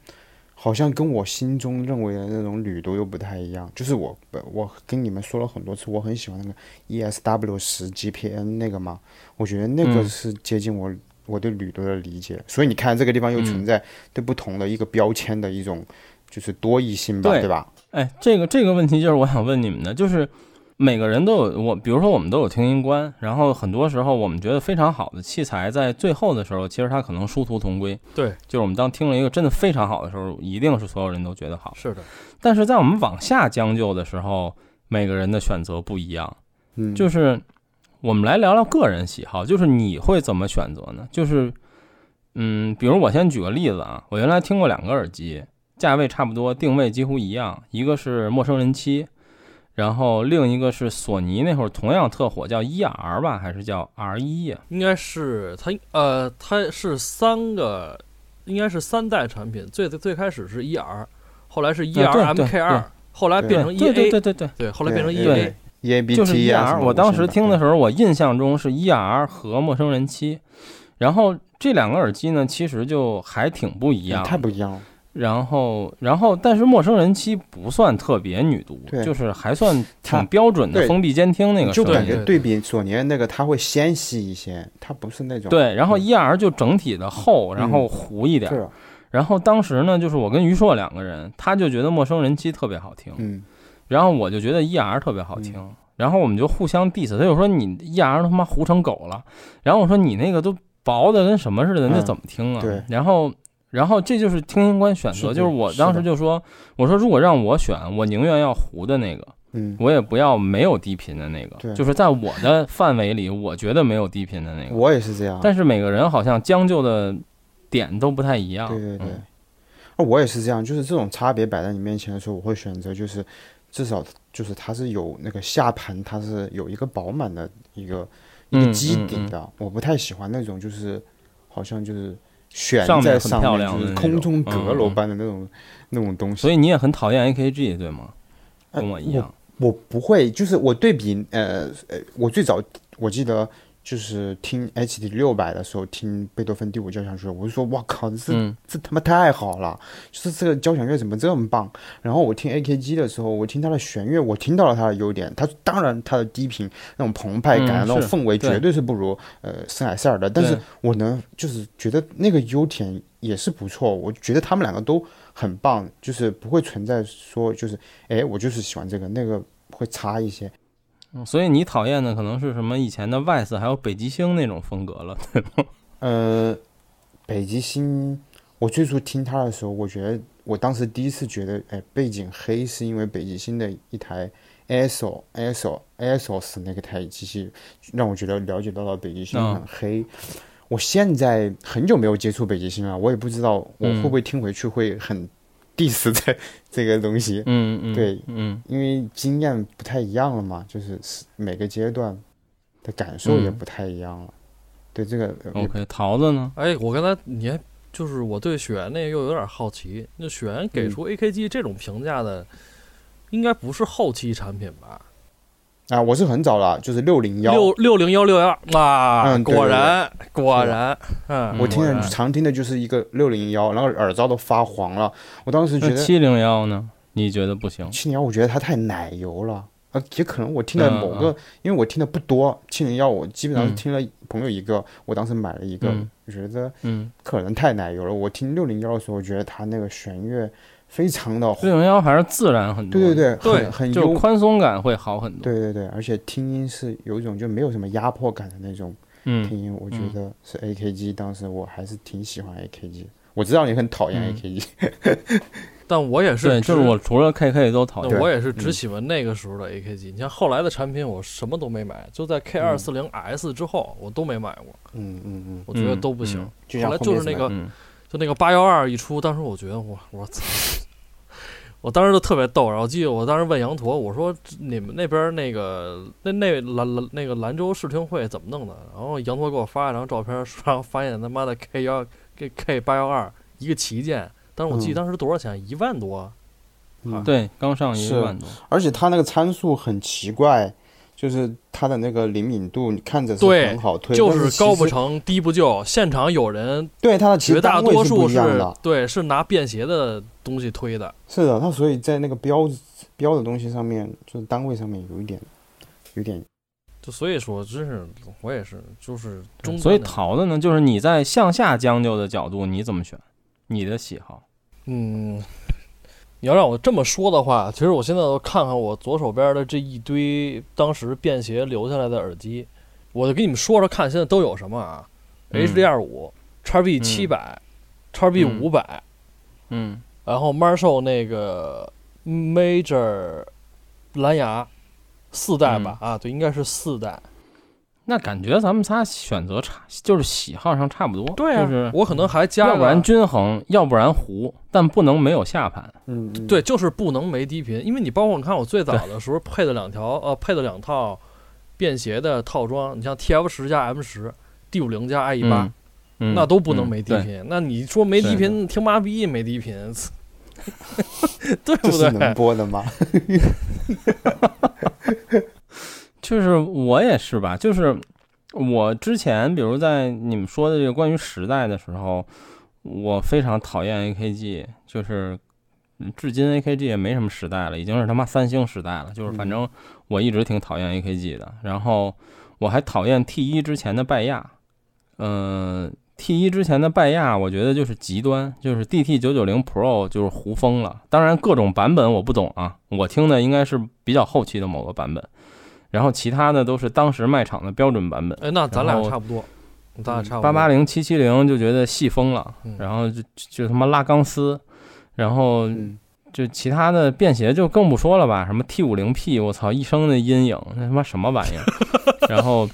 好像跟我心中认为的那种女读又不太一样，就是我我跟你们说了很多次，我很喜欢那个 ESW 十 GPN 那个嘛，我觉得那个嗯是接近我我对女读的理解，所以你看这个地方又存在对不同的一个标签的一种就是多义性吧，对对吧？哎，这个这个问题就是我想问你们的，就是每个人都有我，比如说我们都有听音观，然后很多时候我们觉得非常好的器材，在最后的时候，其实它可能殊途同归。对，就是我们当听了一个真的非常好的时候，一定是所有人都觉得好。是的，但是在我们往下将就的时候，每个人的选择不一样。嗯，就是我们来聊聊个人喜好，就是你会怎么选择呢？就是，嗯，比如我先举个例子啊，我原来听过两个耳机，价位差不多，定位几乎一样，一个是陌生人七，然后另一个是索尼那会儿同样特火，叫 ER 吧，还是叫 R 一呀？应该是它呃它是三个，应该是三代产品，最最开始是 ER，后来是 ERMK 二，后来变成对对 EA，对对对，对对，后来变成对 EA，EABT 就是啊 ER。我当时听的时候，我印象中是 ER 和陌生人七，然后这两个耳机呢，其实就还挺不一样候，太不一样了。然后，然后，但是陌生人妻不算特别女毒，就是还算挺标准的封闭监听那个声就感。觉对比索尼的那个，它会纤细一些，它不是那种对，然后 ER 就整体的厚，然后糊一点。是啊。然后当时呢，就是我跟于硕两个人，他就觉得陌生人妻特别好听，嗯。然后我就觉得 ER 特别好听，然后我们就互相 diss，他就说你 ER 他妈糊成狗了，然后我说你那个都薄的跟什么似的，那嗯怎么听啊？对。然后。然后这就是听音官选择，是就是我当时就说，我说如果让我选，我宁愿要糊的那个，嗯，我也不要没有低频的那个，对就是在我的范围里，我觉得没有低频的那个。我也是这样。但是每个人好像将就的点都不太一样。对对对我也是这样，就是这种差别摆在你面前的时候，我会选择就是至少就是它是有那个下盘，它是有一个饱满的一个一个嗯基嗯嗯底的。我不太喜欢那种就是好像就是悬上面很在上面，就是空中阁楼般的那种那种东西。所以你也很讨厌 AKG 对吗？呃跟我一样。我不会，就是我对比呃呃，我最早我记得就是听 HD 六百的时候听贝多芬第五交响曲，我就说哇靠，这、嗯这他妈太好了，就是这个交响乐怎么这么棒？然后我听 AKG 的时候，我听它的弦乐，我听到了它的优点，它当然它的低频那种澎湃感、那种氛围绝对是不如呃森海塞尔的，但是我能就是觉得那个优点也是不错，我觉得他们两个都很棒，就是不会存在说就是哎我就是喜欢这个那个会差一些。嗯所以你讨厌的可能是什么以前的 Vice 还有北极星那种风格了，对吗？呃，北极星，我最初听它的时候，我觉得我当时第一次觉得，哎，背景黑是因为北极星的一台 ASO ASO ASOS 那个台机器，让我觉得了解到了北极星嗯很黑。我现在很久没有接触北极星了，我也不知道我会不会听回去会很 diss 这这个东西，嗯嗯，对嗯因为经验不太一样了嘛，就是是每个阶段的感受也嗯不太一样了。对这个呃，OK，桃子呢？哎，我刚才你还就是我对雪原那个又有点好奇，那雪原给嗯出 AKG 这种评价的，应该不是后期产品吧？啊，我是很早了，就是六零幺，六六零幺六幺啊，嗯对对对果然果然，嗯，我听的常听的就是一个六零幺，然后耳罩都发黄了。我当时觉得七零幺呢？你觉得不行？七零幺，我觉得它太奶油了。啊，也可能我听的某个，嗯因为我听的不多，七零幺我基本上听了朋友一个，我当时买了一个，嗯我觉得嗯，可能太奶油了。我听六零幺的时候，我觉得它那个弦乐非常的，四零幺还是自然很多。对对对，对很很，就是宽松感会好很多。对对对，而且听音是有一种就没有什么压迫感的那种嗯。听音，我觉嗯。得是 AKG，当时我还是挺喜欢 AKG。我知道你很讨厌嗯。AKG，、但我也是对，就是我除了 KK 都讨厌。我也是只嗯喜欢那个时候的 AKG。你像后来的产品，我什么都没买，就在 K 二四零 S 之后，我都没买过，嗯嗯嗯，我觉得嗯都不行。后来就是那个，嗯就那个八幺二一出，当时我觉得我我操，我当时就特别逗。然后我记得我当时问羊驼，我说你们那边那个那那兰兰那个兰州试听会怎么弄的？然后羊驼给我发一张照片，然后发现他妈的 K 幺 K K 八幺二一个旗舰，但是我记得嗯当时多少钱？一万多。嗯，对，刚上一万多。而且它那个参数很奇怪，就是它的那个灵敏度，你看着是很好推，就是是高不，成低不就，现场有人对它的绝大多数是对是拿便携的东西推的，是的，它所以在那个标标的东西上面，就是单位上面有一点，有点，就所以说真是我也是就是中所以淘的桃子呢，就是你在向下将就的角度，你怎么选？你的喜好。嗯，你要让我这么说的话，其实我现在都看看我左手边的这一堆当时便携留下来的耳机，我就给你们说说看现在都有什么啊、嗯。H d 二五、叉 B 七百、叉 B 五百，嗯。然后 Marshall 那个 Major 蓝牙四代吧，啊，对，应该是四代。那感觉咱们仨选择差，就是喜好上差不多。对啊，就是我可能还加要不然均衡，要不然糊，但不能没有下盘。嗯，嗯对，就是不能没低频，因为你包括你看我最早的时候配的两条呃配的两套便携的套装，你像 TF 十加 M 十、D 五零加 I 一八那都不能没低频。那你说没低频，听妈逼没低频，对这不对能？播的吗？就是我也是吧，就是我之前比如在你们说的这个关于时代的时候，我非常讨厌 AKG，就是嗯至今 AKG 也没什么时代了，已经是他妈三星时代了。就是反正我一直挺讨厌 AKG 的，然后我还讨厌 T 一之前的拜亚，嗯、T 一之前的拜亚，我觉得就是极端，就是 DT 九九零 Pro 就是胡疯了。当然各种版本我不懂啊，我听的应该是比较后期的某个版本。然后其他的都是当时卖场的标准版本，哎，那咱俩差不多，咱俩差不多。八八零、七七零就觉得细疯了嗯，然后就就他妈拉钢丝，然后嗯，就其他的便携就更不说了吧，什么 T 五零 P，我操，一生的阴影，那他妈什么玩意儿？然后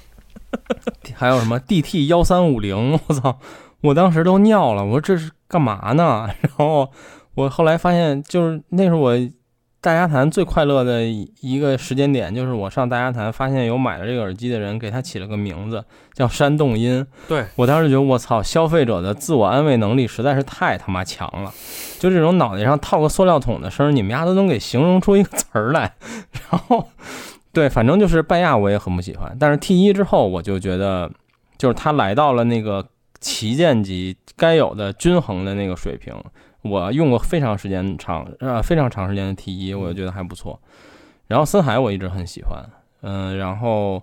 还有什么 DT 幺三五零，我操，我当时都尿了，我说这是干嘛呢？然后我后来发现，就是那是我大家谈最快乐的一一个时间点，就是我上大家谈发现有买了这个耳机的人，给他起了个名字叫山洞音。对我当时觉得我操，消费者的自我安慰能力实在是太他妈强了。就这种脑袋上套个塑料桶的声儿，你们丫都能给形容出一个词儿来。然后对，反正就是拜亚我也很不喜欢，但是 T 一之后我就觉得，就是它来到了那个旗舰级该有的均衡的那个水平。我用过非常时间长呃非常长时间的 T 一，我就觉得还不错。然后森海我一直很喜欢，嗯，然后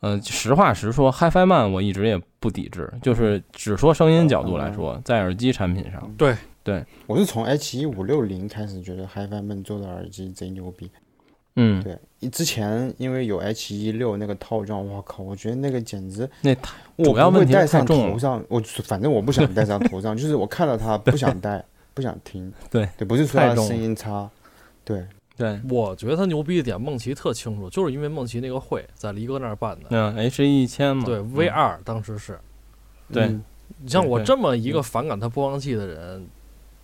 呃实话实说，HiFi Man 我一直也不抵制，就是只说声音角度来说，在耳机产品上，对。对，我是从 H 一五六零开始觉得 HiFi Man 做的耳机贼牛逼。嗯，对，之前因为有 H 一六那个套装，我靠，我觉得那个简直那我主要问题戴上头上，我反正我不想戴上头上，就是我看到它不想戴，不想听。对。对，不是说它太重了声音差，对，对，我觉得他牛逼的点，梦琪特清楚，就是因为梦琪那个会在黎哥那儿办的。嗯，H 一一千嘛，对嗯。V 二当时是，对。嗯。你像我这么一个反感他播放器的人，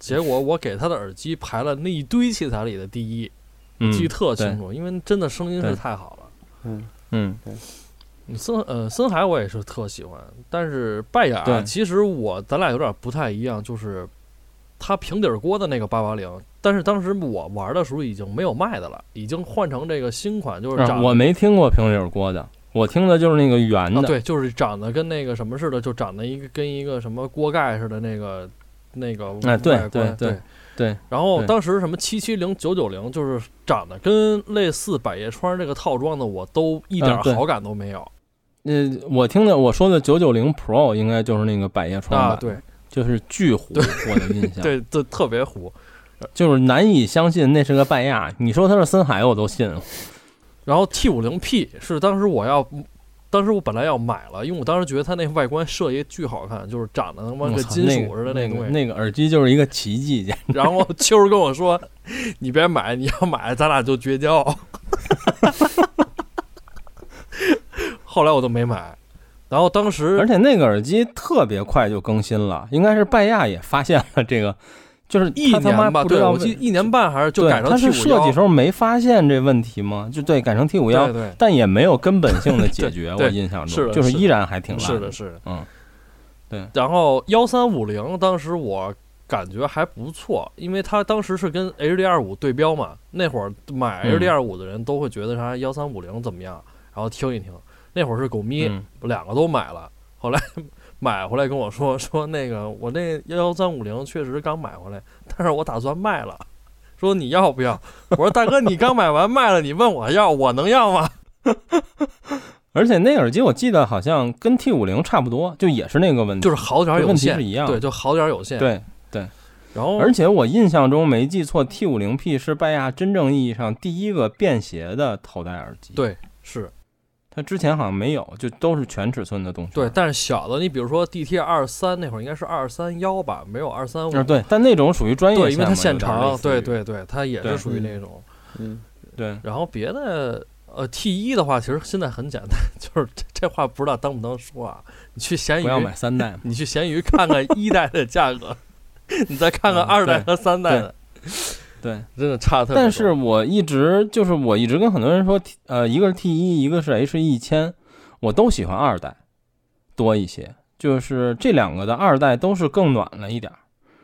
结果我给他的耳机排了那一堆器材里的第一，嗯记得特清楚，因为真的声音是太好了。嗯。嗯。嗯森呃森海我也是特喜欢，但是拜雅对。其实我咱俩有点不太一样，就是它平底锅的那个八八零，但是当时我玩的时候已经没有卖的了，已经换成这个新款，就是啊我没听过平底锅的，我听的就是那个圆啊，的，对，就是长得跟那个什么似的，就长得一个跟一个什么锅盖似的那个那个哎对外观对对。对对然后当时什么七七零九九零，就是长得跟类似百叶窗这个套装的，我都一点好感都没有。那，我听的我说的九九零 Pro 应该就是那个百叶窗版，啊。对就是巨糊，我的印象，对对，特别糊。就是难以相信那是个拜亚，你说它是森海我都信，然后 T 五零 P 是当时我要，当时我本来要买了，因为我当时觉得它那外观设计巨好看，就是长得他妈跟金属似的那东西。个那个耳机就是一个奇迹，然后秋儿跟我说：“你别买，你要买咱俩就绝交。”后来我都没买。然后当时而且那个耳机特别快就更新了，应该是拜亚也发现了这个，就是一年吧，对我记得一年半还是就改成他 T 五是设计时候没发现这问题吗？就对，改成 T 五幺但也没有根本性的 解决，我印象是的中就是依然还挺烂是的，是的。嗯，对。然后幺三五零当时我感觉还不错，因为它当时是跟 HD 二五对标嘛，那会儿买嗯 HD 二五的人都会觉得它幺三五零怎么样，然后听一听。那会儿是狗咪，嗯两个都买了，后来 买回来跟我说说那个我那幺幺三五零确实刚买回来，但是我打算卖了。说你要不要？我说大哥，你刚买完卖了，你问我要，我能要吗？而且那耳机我记得好像跟 T 五零差不多，就也是那个问题，就是好点儿有限问题是，一样对，就好点儿有限。，对对。然后而且我印象中没记错，T 五零 P 是拜亚真正意义上第一个便携的头戴耳机。，对是。它之前好像没有，就都是全尺寸的动圈。对，但是小的，你比如说 DT 二三那会儿应该是二三幺吧，没有二三五。啊对，但那种属于专业对，因为它嘛现场，对对对，它也是属于那种。嗯，对，然后别的，呃，T 一的话，其实现在很简单，就是这这话不知道当不当说啊。你去闲鱼不，要买三代。你去闲鱼看看一代的价格，你再看看二代和三代的，对，真的差特别多。但是我一直就是我一直跟很多人说，呃，一个是 T 一，一个是 H 一千，我都喜欢二代多一些，就是这两个的二代都是更暖了一点儿，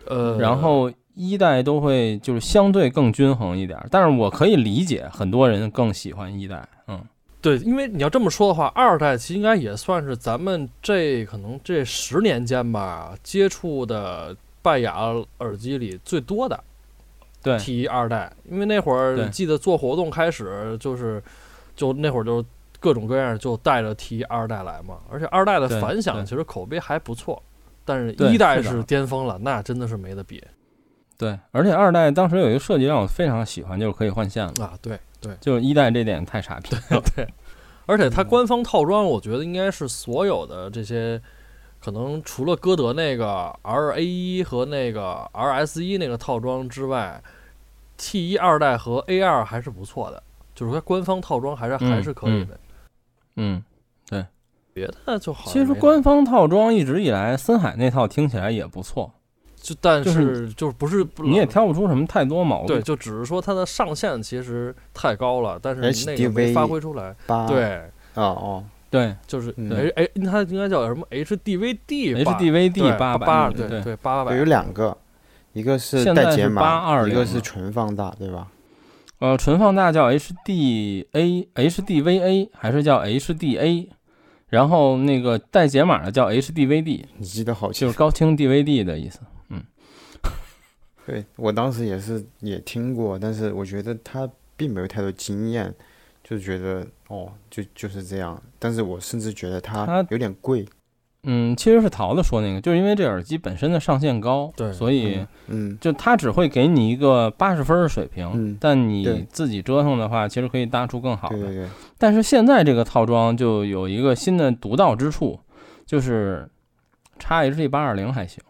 呃，然后一代都会就是相对更均衡一点儿，但是我可以理解很多人更喜欢一代，嗯，对，因为你要这么说的话，二代其实应该也算是咱们这可能这十年间吧接触的拜雅耳机里最多的。对。T 一二代，因为那会儿对。记得做活动开始就是，就那会儿就各种各样就带着 T 一二代来嘛，而且二代的反响其实口碑还不错，但是一代是巅峰了，那真的是没得比。对，而且二代当时有一个设计让我非常喜欢，就是可以换线了，啊！对对。就是一代这点太傻逼了，对，而且它嗯。官方套装，我觉得应该是所有的这些，可能除了歌德那个 R A 一和那个 R S 一那个套装之外，T 一二代和 A 二还是不错的，就是它官方套装还是、嗯还是可以的。嗯。对别的就好其实官方套装一直以来，森海那套听起来也不错，就但是就是不是你也挑不出什么太多毛病。对，就只是说它的上限其实太高了，但是你那个没发挥出来。八，对，哦哦，对就是嗯 H 哎，它应该叫什么 HDVD 吧 HDVD 八八对对对八百有两个，一个是现在是带解码，820一个是纯放大，对吧？呃，纯放大叫 HDA、HDVA 还是叫 HDA？然后那个带解码的叫 HDVD，你记得好清就是高清 DVD 的意思。嗯对我当时也是也听过，但是我觉得它并没有太多经验，就觉得哦，就就是这样。但是我甚至觉得它它有点贵，嗯，其实是桃子说那个，就是因为这耳机本身的上限高，对所以嗯就它只会给你一个八十分的水平，嗯但你自己折腾的话，其实可以搭出更好的。对对对，但是现在这个套装就有一个新的独到之处，就是插 HD 八二零还行，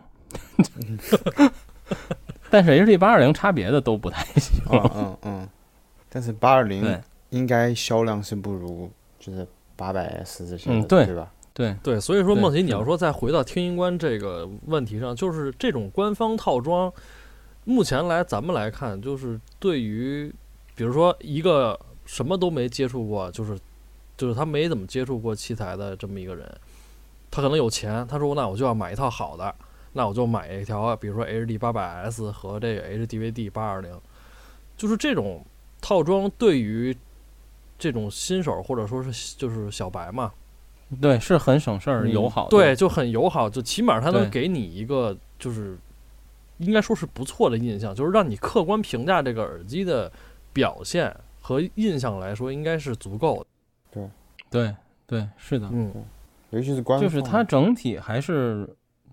但是 HD 八二零差别的都不太行。嗯嗯嗯，但是八二零对应该销量是不如就是八百 S 这些的，嗯对对吧？对，对，所以说梦琪，你要说再回到听音官这个问题上，就是这种官方套装，目前来咱们来看，就是对于比如说一个什么都没接触过，就是就是他没怎么接触过器材的这么一个人，他可能有钱，他说那我就要买一套好的，那我就买一条，比如说 HD 八百 S 和这个 HDVD 八二零，就是这种套装对于这种新手或者说是就是小白嘛，对，是很省事儿、嗯友好的。对，就很友好，就起码它能给你一个就是应该说是不错的印象，就是让你客观评价这个耳机的表现和印象来说，应该是足够的。对对，是的，嗯，尤其是官就是它整体还是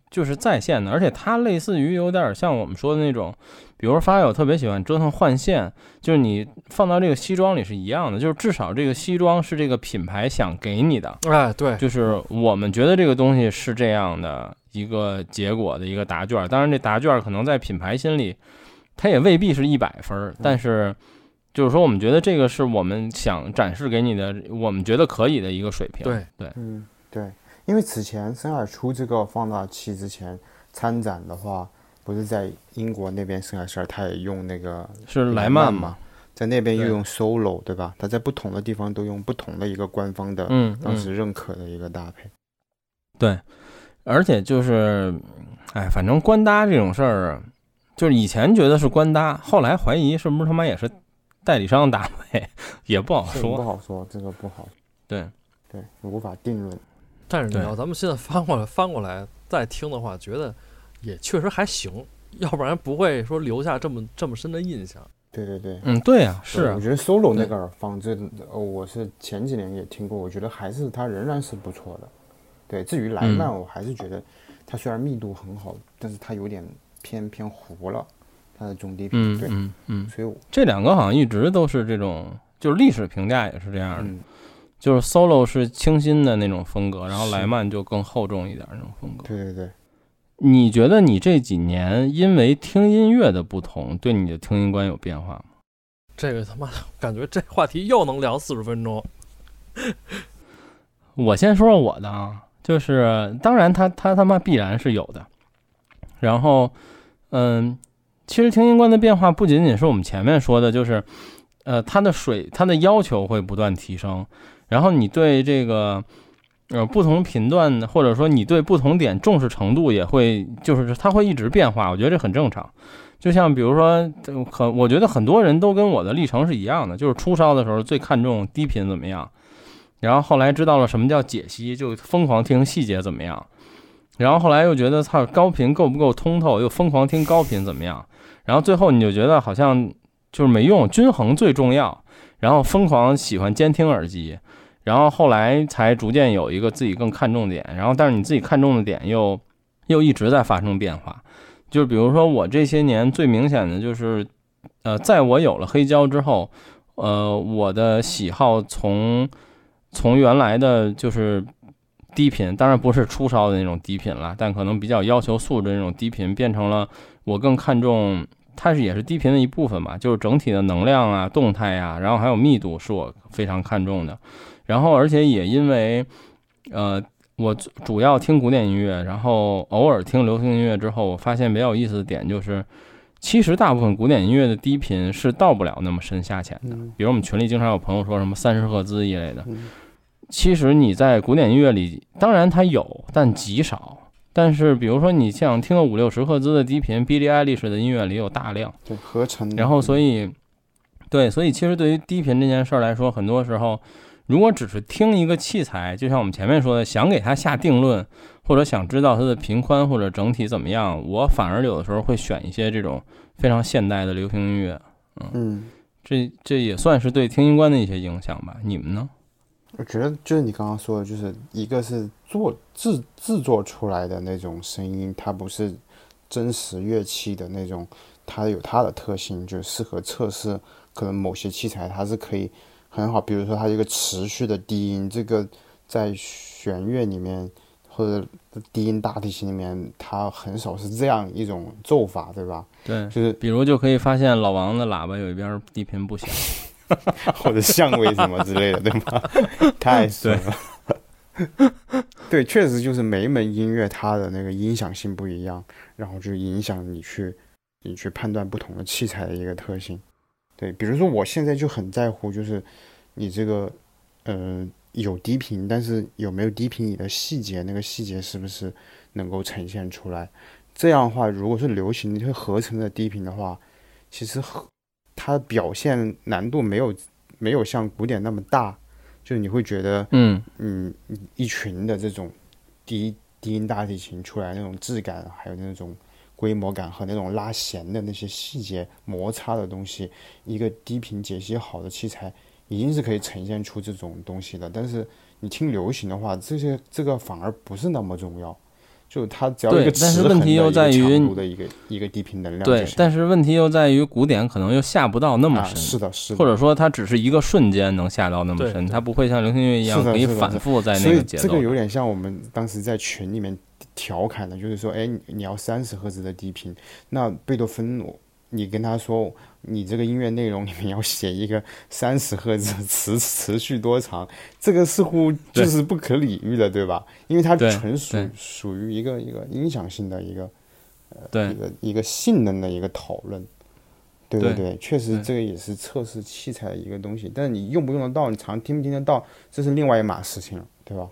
就是在线的，而且它类似于有点像我们说的那种，比如发友特别喜欢折腾换线，就是你放到这个西装里是一样的，就是至少这个西装是这个品牌想给你的，哎，对，就是我们觉得这个东西是这样的一个结果的一个答卷，当然这答卷可能在品牌心里，它也未必是一百分儿，但是。就是说，我们觉得这个是我们想展示给你的，我们觉得可以的一个水平。对对，嗯，对，因为此前森海出这个放大器之前参展的话，不是在英国那边森海塞尔，他也用那个是莱曼曼嘛？在那边又用 Solo，对吧？他在不同的地方都用不同的一个官方的，嗯，嗯当时认可的一个搭配。对，而且就是，哎，反正官搭这种事儿，就是以前觉得是官搭，后来怀疑是不是他妈也是代理商搭配，也不好说不。好说，这个不好，对，对，无法定论。但是你要咱们现在翻过来翻过来再听的话，觉得也确实还行，要不然不会说留下这么这么深的印象。对对对，嗯，对啊、是啊我，觉得 Solo 那对个耳放，这呃我是前几年也听过，我觉得还是它仍然是不错的。对，至于莱嗯曼，我还是觉得它虽然密度很好，但是它有点偏偏糊了，它的中低频。嗯对，嗯嗯，所以我这两个好像一直都是这种，就是历史评价也是这样的，嗯，就是 solo 是清新的那种风格，然后莱曼就更厚重一点那种风格。对对对，你觉得你这几年因为听音乐的不同，对你的听音观有变化吗？这个他妈的感觉这话题又能聊四十分钟。我先说说我的啊，就是当然他他他妈必然是有的。然后，嗯，其实听音观的变化不仅仅是我们前面说的，就是呃，它的水它的要求会不断提升，然后你对这个呃不同频段的或者说你对不同点重视程度也会，就是它会一直变化，我觉得这很正常。就像比如说，可我觉得很多人都跟我的历程是一样的，就是初烧的时候最看重低频怎么样。然后后来知道了什么叫解析，就疯狂听细节怎么样。然后后来又觉得操高频够不够通透，又疯狂听高频怎么样。然后最后你就觉得好像就是没用，均衡最重要。然后疯狂喜欢监听耳机，然后后来才逐渐有一个自己更看重点。然后但是你自己看重的点又又一直在发生变化。就是比如说我这些年最明显的就是，呃，在我有了黑胶之后，呃，我的喜好从从原来的就是低频，当然不是初烧的那种低频了，但可能比较要求素质那种低频，变成了我更看重它是也是低频的一部分吧，就是整体的能量啊、动态呀、然后还有密度是我非常看重的。然后而且也因为呃我主主要听古典音乐，然后偶尔听流行音乐之后，我发现比较有意思的点就是，其实大部分古典音乐的低频是到不了那么深下潜的。嗯比如我们群里经常有朋友说什么三十赫兹一类的，嗯其实你在古典音乐里，当然它有，但极少。但是比如说你像听个五六十赫兹的低频，Billie Eilish 的音乐里有大量。对合成，然后所以，对，所以其实对于低频这件事儿来说，很多时候，如果只是听一个器材，就像我们前面说的，想给它下定论，或者想知道它的频宽或者整体怎么样，我反而有的时候会选一些这种非常现代的流行音乐。嗯，这这也算是对听音观的一些影响吧？你们呢？我觉得就是你刚刚说的，就是一个是做制制作出来的那种声音，它不是真实乐器的那种，它有它的特性，就适合测试。可能某些器材它是可以很好，比如说它一个持续的低音，这个在弦乐里面或者低音大提琴里面，它很少是这样一种奏法，对吧？对，就是比如就可以发现老王的喇叭有一边低频不响。或者相位什么之类的，对吗？太损了。对，确实就是每一门音乐它的那个音响性不一样，然后就影响你去你去判断不同的器材的一个特性。对，比如说我现在就很在乎，就是你这个呃有低频，但是有没有低频你的细节，那个细节是不是能够呈现出来？这样的话，如果是流行的合成的低频的话，其实和它表现难度没有没有像古典那么大，就是你会觉得，嗯嗯，一群的这种低低音大提琴出来那种质感，还有那种规模感和那种拉弦的那些细节摩擦的东西，一个低频解析好的器材，已经是可以呈现出这种东西的。但是你听流行的话，这些这个反而不是那么重要。就它只要一个但是问题又在于的一个一个低频能量。对，但是问题又在于古典可能又下不到那么深。是的，是的。或者说它只是一个瞬间能下到那么深，它不会像流行乐一样可以反复在那个节奏。这个有点像我们当时在群里面调侃的，就是说，哎，你要三十赫兹的低频，那贝多芬，你跟他说。你这个音乐内容里面要写一个三十赫兹持持续多长，这个似乎就是不可理喻的，对吧？因为它纯属属于一个一个音响性的一个呃一个一个性能的一个讨论，对对对，确实这个也是测试器材的一个东西，但是你用不用得到，你常听不听得到，这是另外一码事情了，对吧？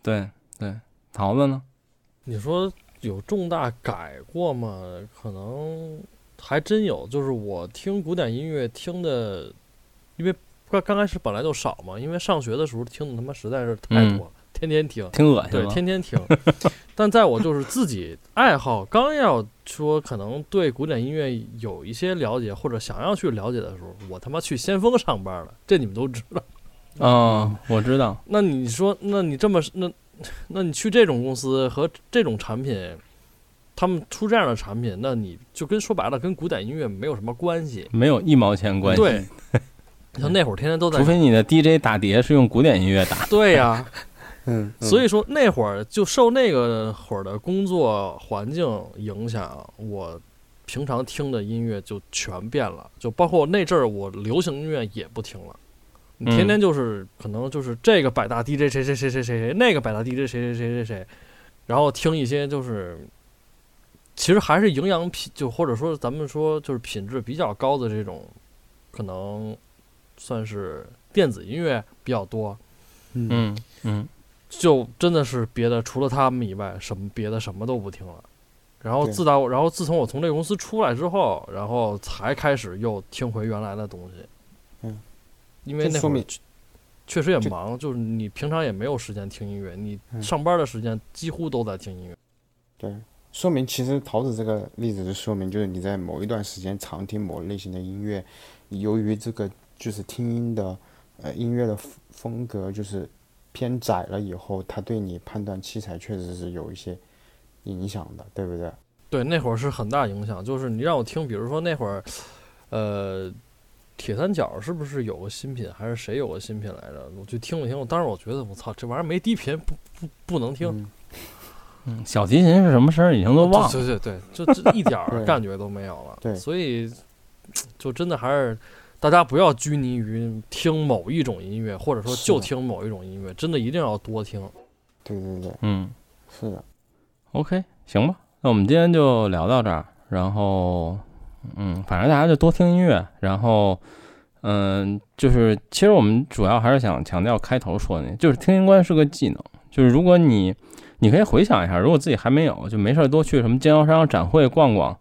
对对，讨论呢？你说有重大改过吗？可能。还真有，就是我听古典音乐听的，因为刚刚开始本来就少嘛，因为上学的时候听的他妈实在是太多了，天天听，挺恶心，对，天天听。但在我就是自己爱好刚要说可能对古典音乐有一些了解或者想要去了解的时候，我他妈去先锋上班了，这你们都知道。啊，我知道。那你说，那你这么那，那你去这种公司和这种产品。他们出这样的产品，那你就跟说白了，跟古典音乐没有什么关系，没有一毛钱关系。对，像那会儿天天都在，除非你的 DJ 打碟是用古典音乐打。对呀，嗯，所以说那会儿就受那个会儿的工作环境影响，我平常听的音乐就全变了，就包括那阵儿我流行音乐也不听了，你天天就是可能就是这个百大 DJ 谁谁谁谁谁谁，那个百大 DJ 谁谁谁谁谁，然后听一些就是。其实还是营养品，就或者说咱们说就是品质比较高的这种，可能算是电子音乐比较多。嗯嗯，就真的是别的除了他们以外，什么别的什么都不听了。然后自打我，然后自从我从这个公司出来之后，然后才开始又听回原来的东西。嗯，因为那会儿确实也忙，就是你平常也没有时间听音乐，你上班的时间几乎都在听音乐。对。说明其实桃子这个例子就说明，就是你在某一段时间常听某类型的音乐，由于这个就是听音的呃音乐的风格就是偏窄了以后，它对你判断器材确实是有一些影响的，对不对？对，那会儿是很大影响。就是你让我听，比如说那会儿，呃，铁三角是不是有个新品，还是谁有个新品来着？我去听了听，我当时我觉得我操，这玩意儿没低频，不不不能听。嗯，小提琴是什么声儿已经都忘了，对对对，就这一点儿感觉都没有了。对，所以就真的还是大家不要拘泥于听某一种音乐，或者说就听某一种音乐，真的一定要多听。对对对，嗯，是的。OK，行吧，那我们今天就聊到这儿。然后，嗯，反正大家就多听音乐。然后，嗯，就是其实我们主要还是想强调开头说的，就是听音观是个技能，就是如果你。你可以回想一下，如果自己还没有，就没事儿多去什么经销商展会逛逛，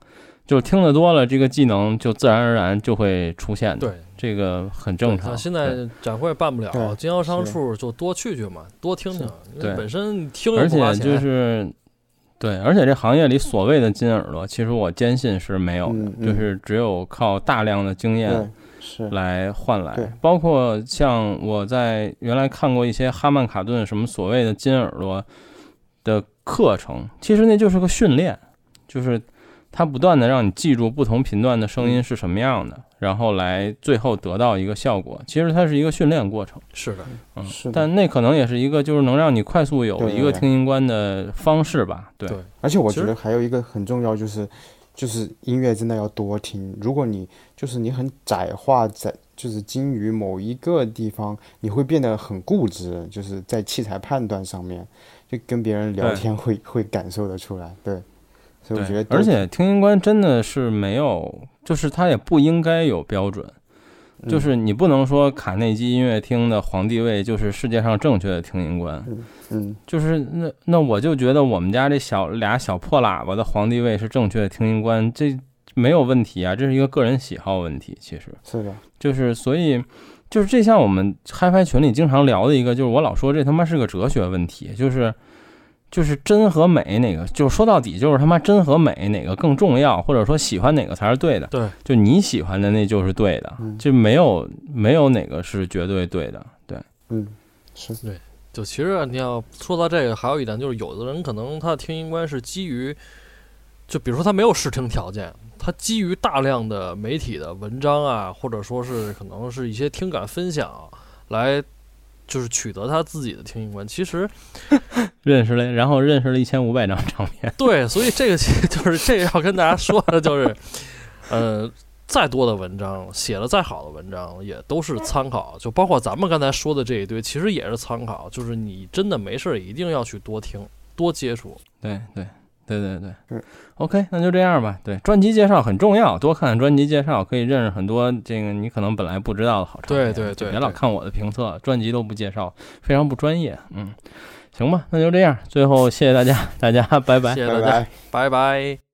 就是听得多了，这个技能就自然而然就会出现的。对，这个很正常。现在展会办不了，经销商处就多去去嘛，多听听。因为对本身听而且就钱是对，而且这行业里所谓的金耳朵，其实我坚信是没有的，嗯嗯就是只有靠大量的经验来换来对。包括像我在原来看过一些哈曼卡顿什么所谓的金耳朵的课程，其实那就是个训练，就是它不断的让你记住不同频段的声音是什么样的，然后来最后得到一个效果。其实它是一个训练过程，是的，嗯是的，但那可能也是一个就是能让你快速有一个听音观的方式吧。对，对而且我觉得还有一个很重要就是，就是音乐真的要多听。如果你就是你很窄化在就是精于某一个地方，你会变得很固执，就是在器材判断上面，就跟别人聊天会会感受得出来。对，所以我觉对得，而且听音观真的是没有，就是它也不应该有标准。就嗯是你不能说卡内基音乐厅的皇帝位就是世界上正确的听音观，嗯就是那那我就觉得我们家这小俩小破喇叭的皇帝位是正确的听音观，这没有问题啊，这是一个个人喜好问题。其实是的，就是所以就是这像我们嗨拍群里经常聊的一个，就是我老说这他妈是个哲学问题，就是就是真和美哪个，就是说到底就是他妈真和美哪个更重要，或者说喜欢哪个才是对的。对，就你喜欢的那就是对的，嗯就没有没有哪个是绝对对的。对，嗯是对，就其实你要说到这个，还有一点就是，有的人可能他的听音观是基于，就比如说他没有试听条件，他基于大量的媒体的文章啊，或者说是可能是一些听感分享来，就是取得他自己的听音观。其实 认识了，然后认识了一千五百张唱片。对，所以这个其实就是这个要跟大家说的，就是，呃，再多的文章，写的再好的文章，也都是参考。就包括咱们刚才说的这一堆，其实也是参考。就是你真的没事儿，一定要去多听、多接触。对对对对对对，嗯，OK，那就这样吧。对，专辑介绍很重要，多看看专辑介绍，可以认识很多这个你可能本来不知道的好唱片。对对对就别老看我的评测，专辑都不介绍，非常不专业。嗯，行吧，那就这样。最后谢谢大家，大家拜拜谢。谢大家，拜拜。拜拜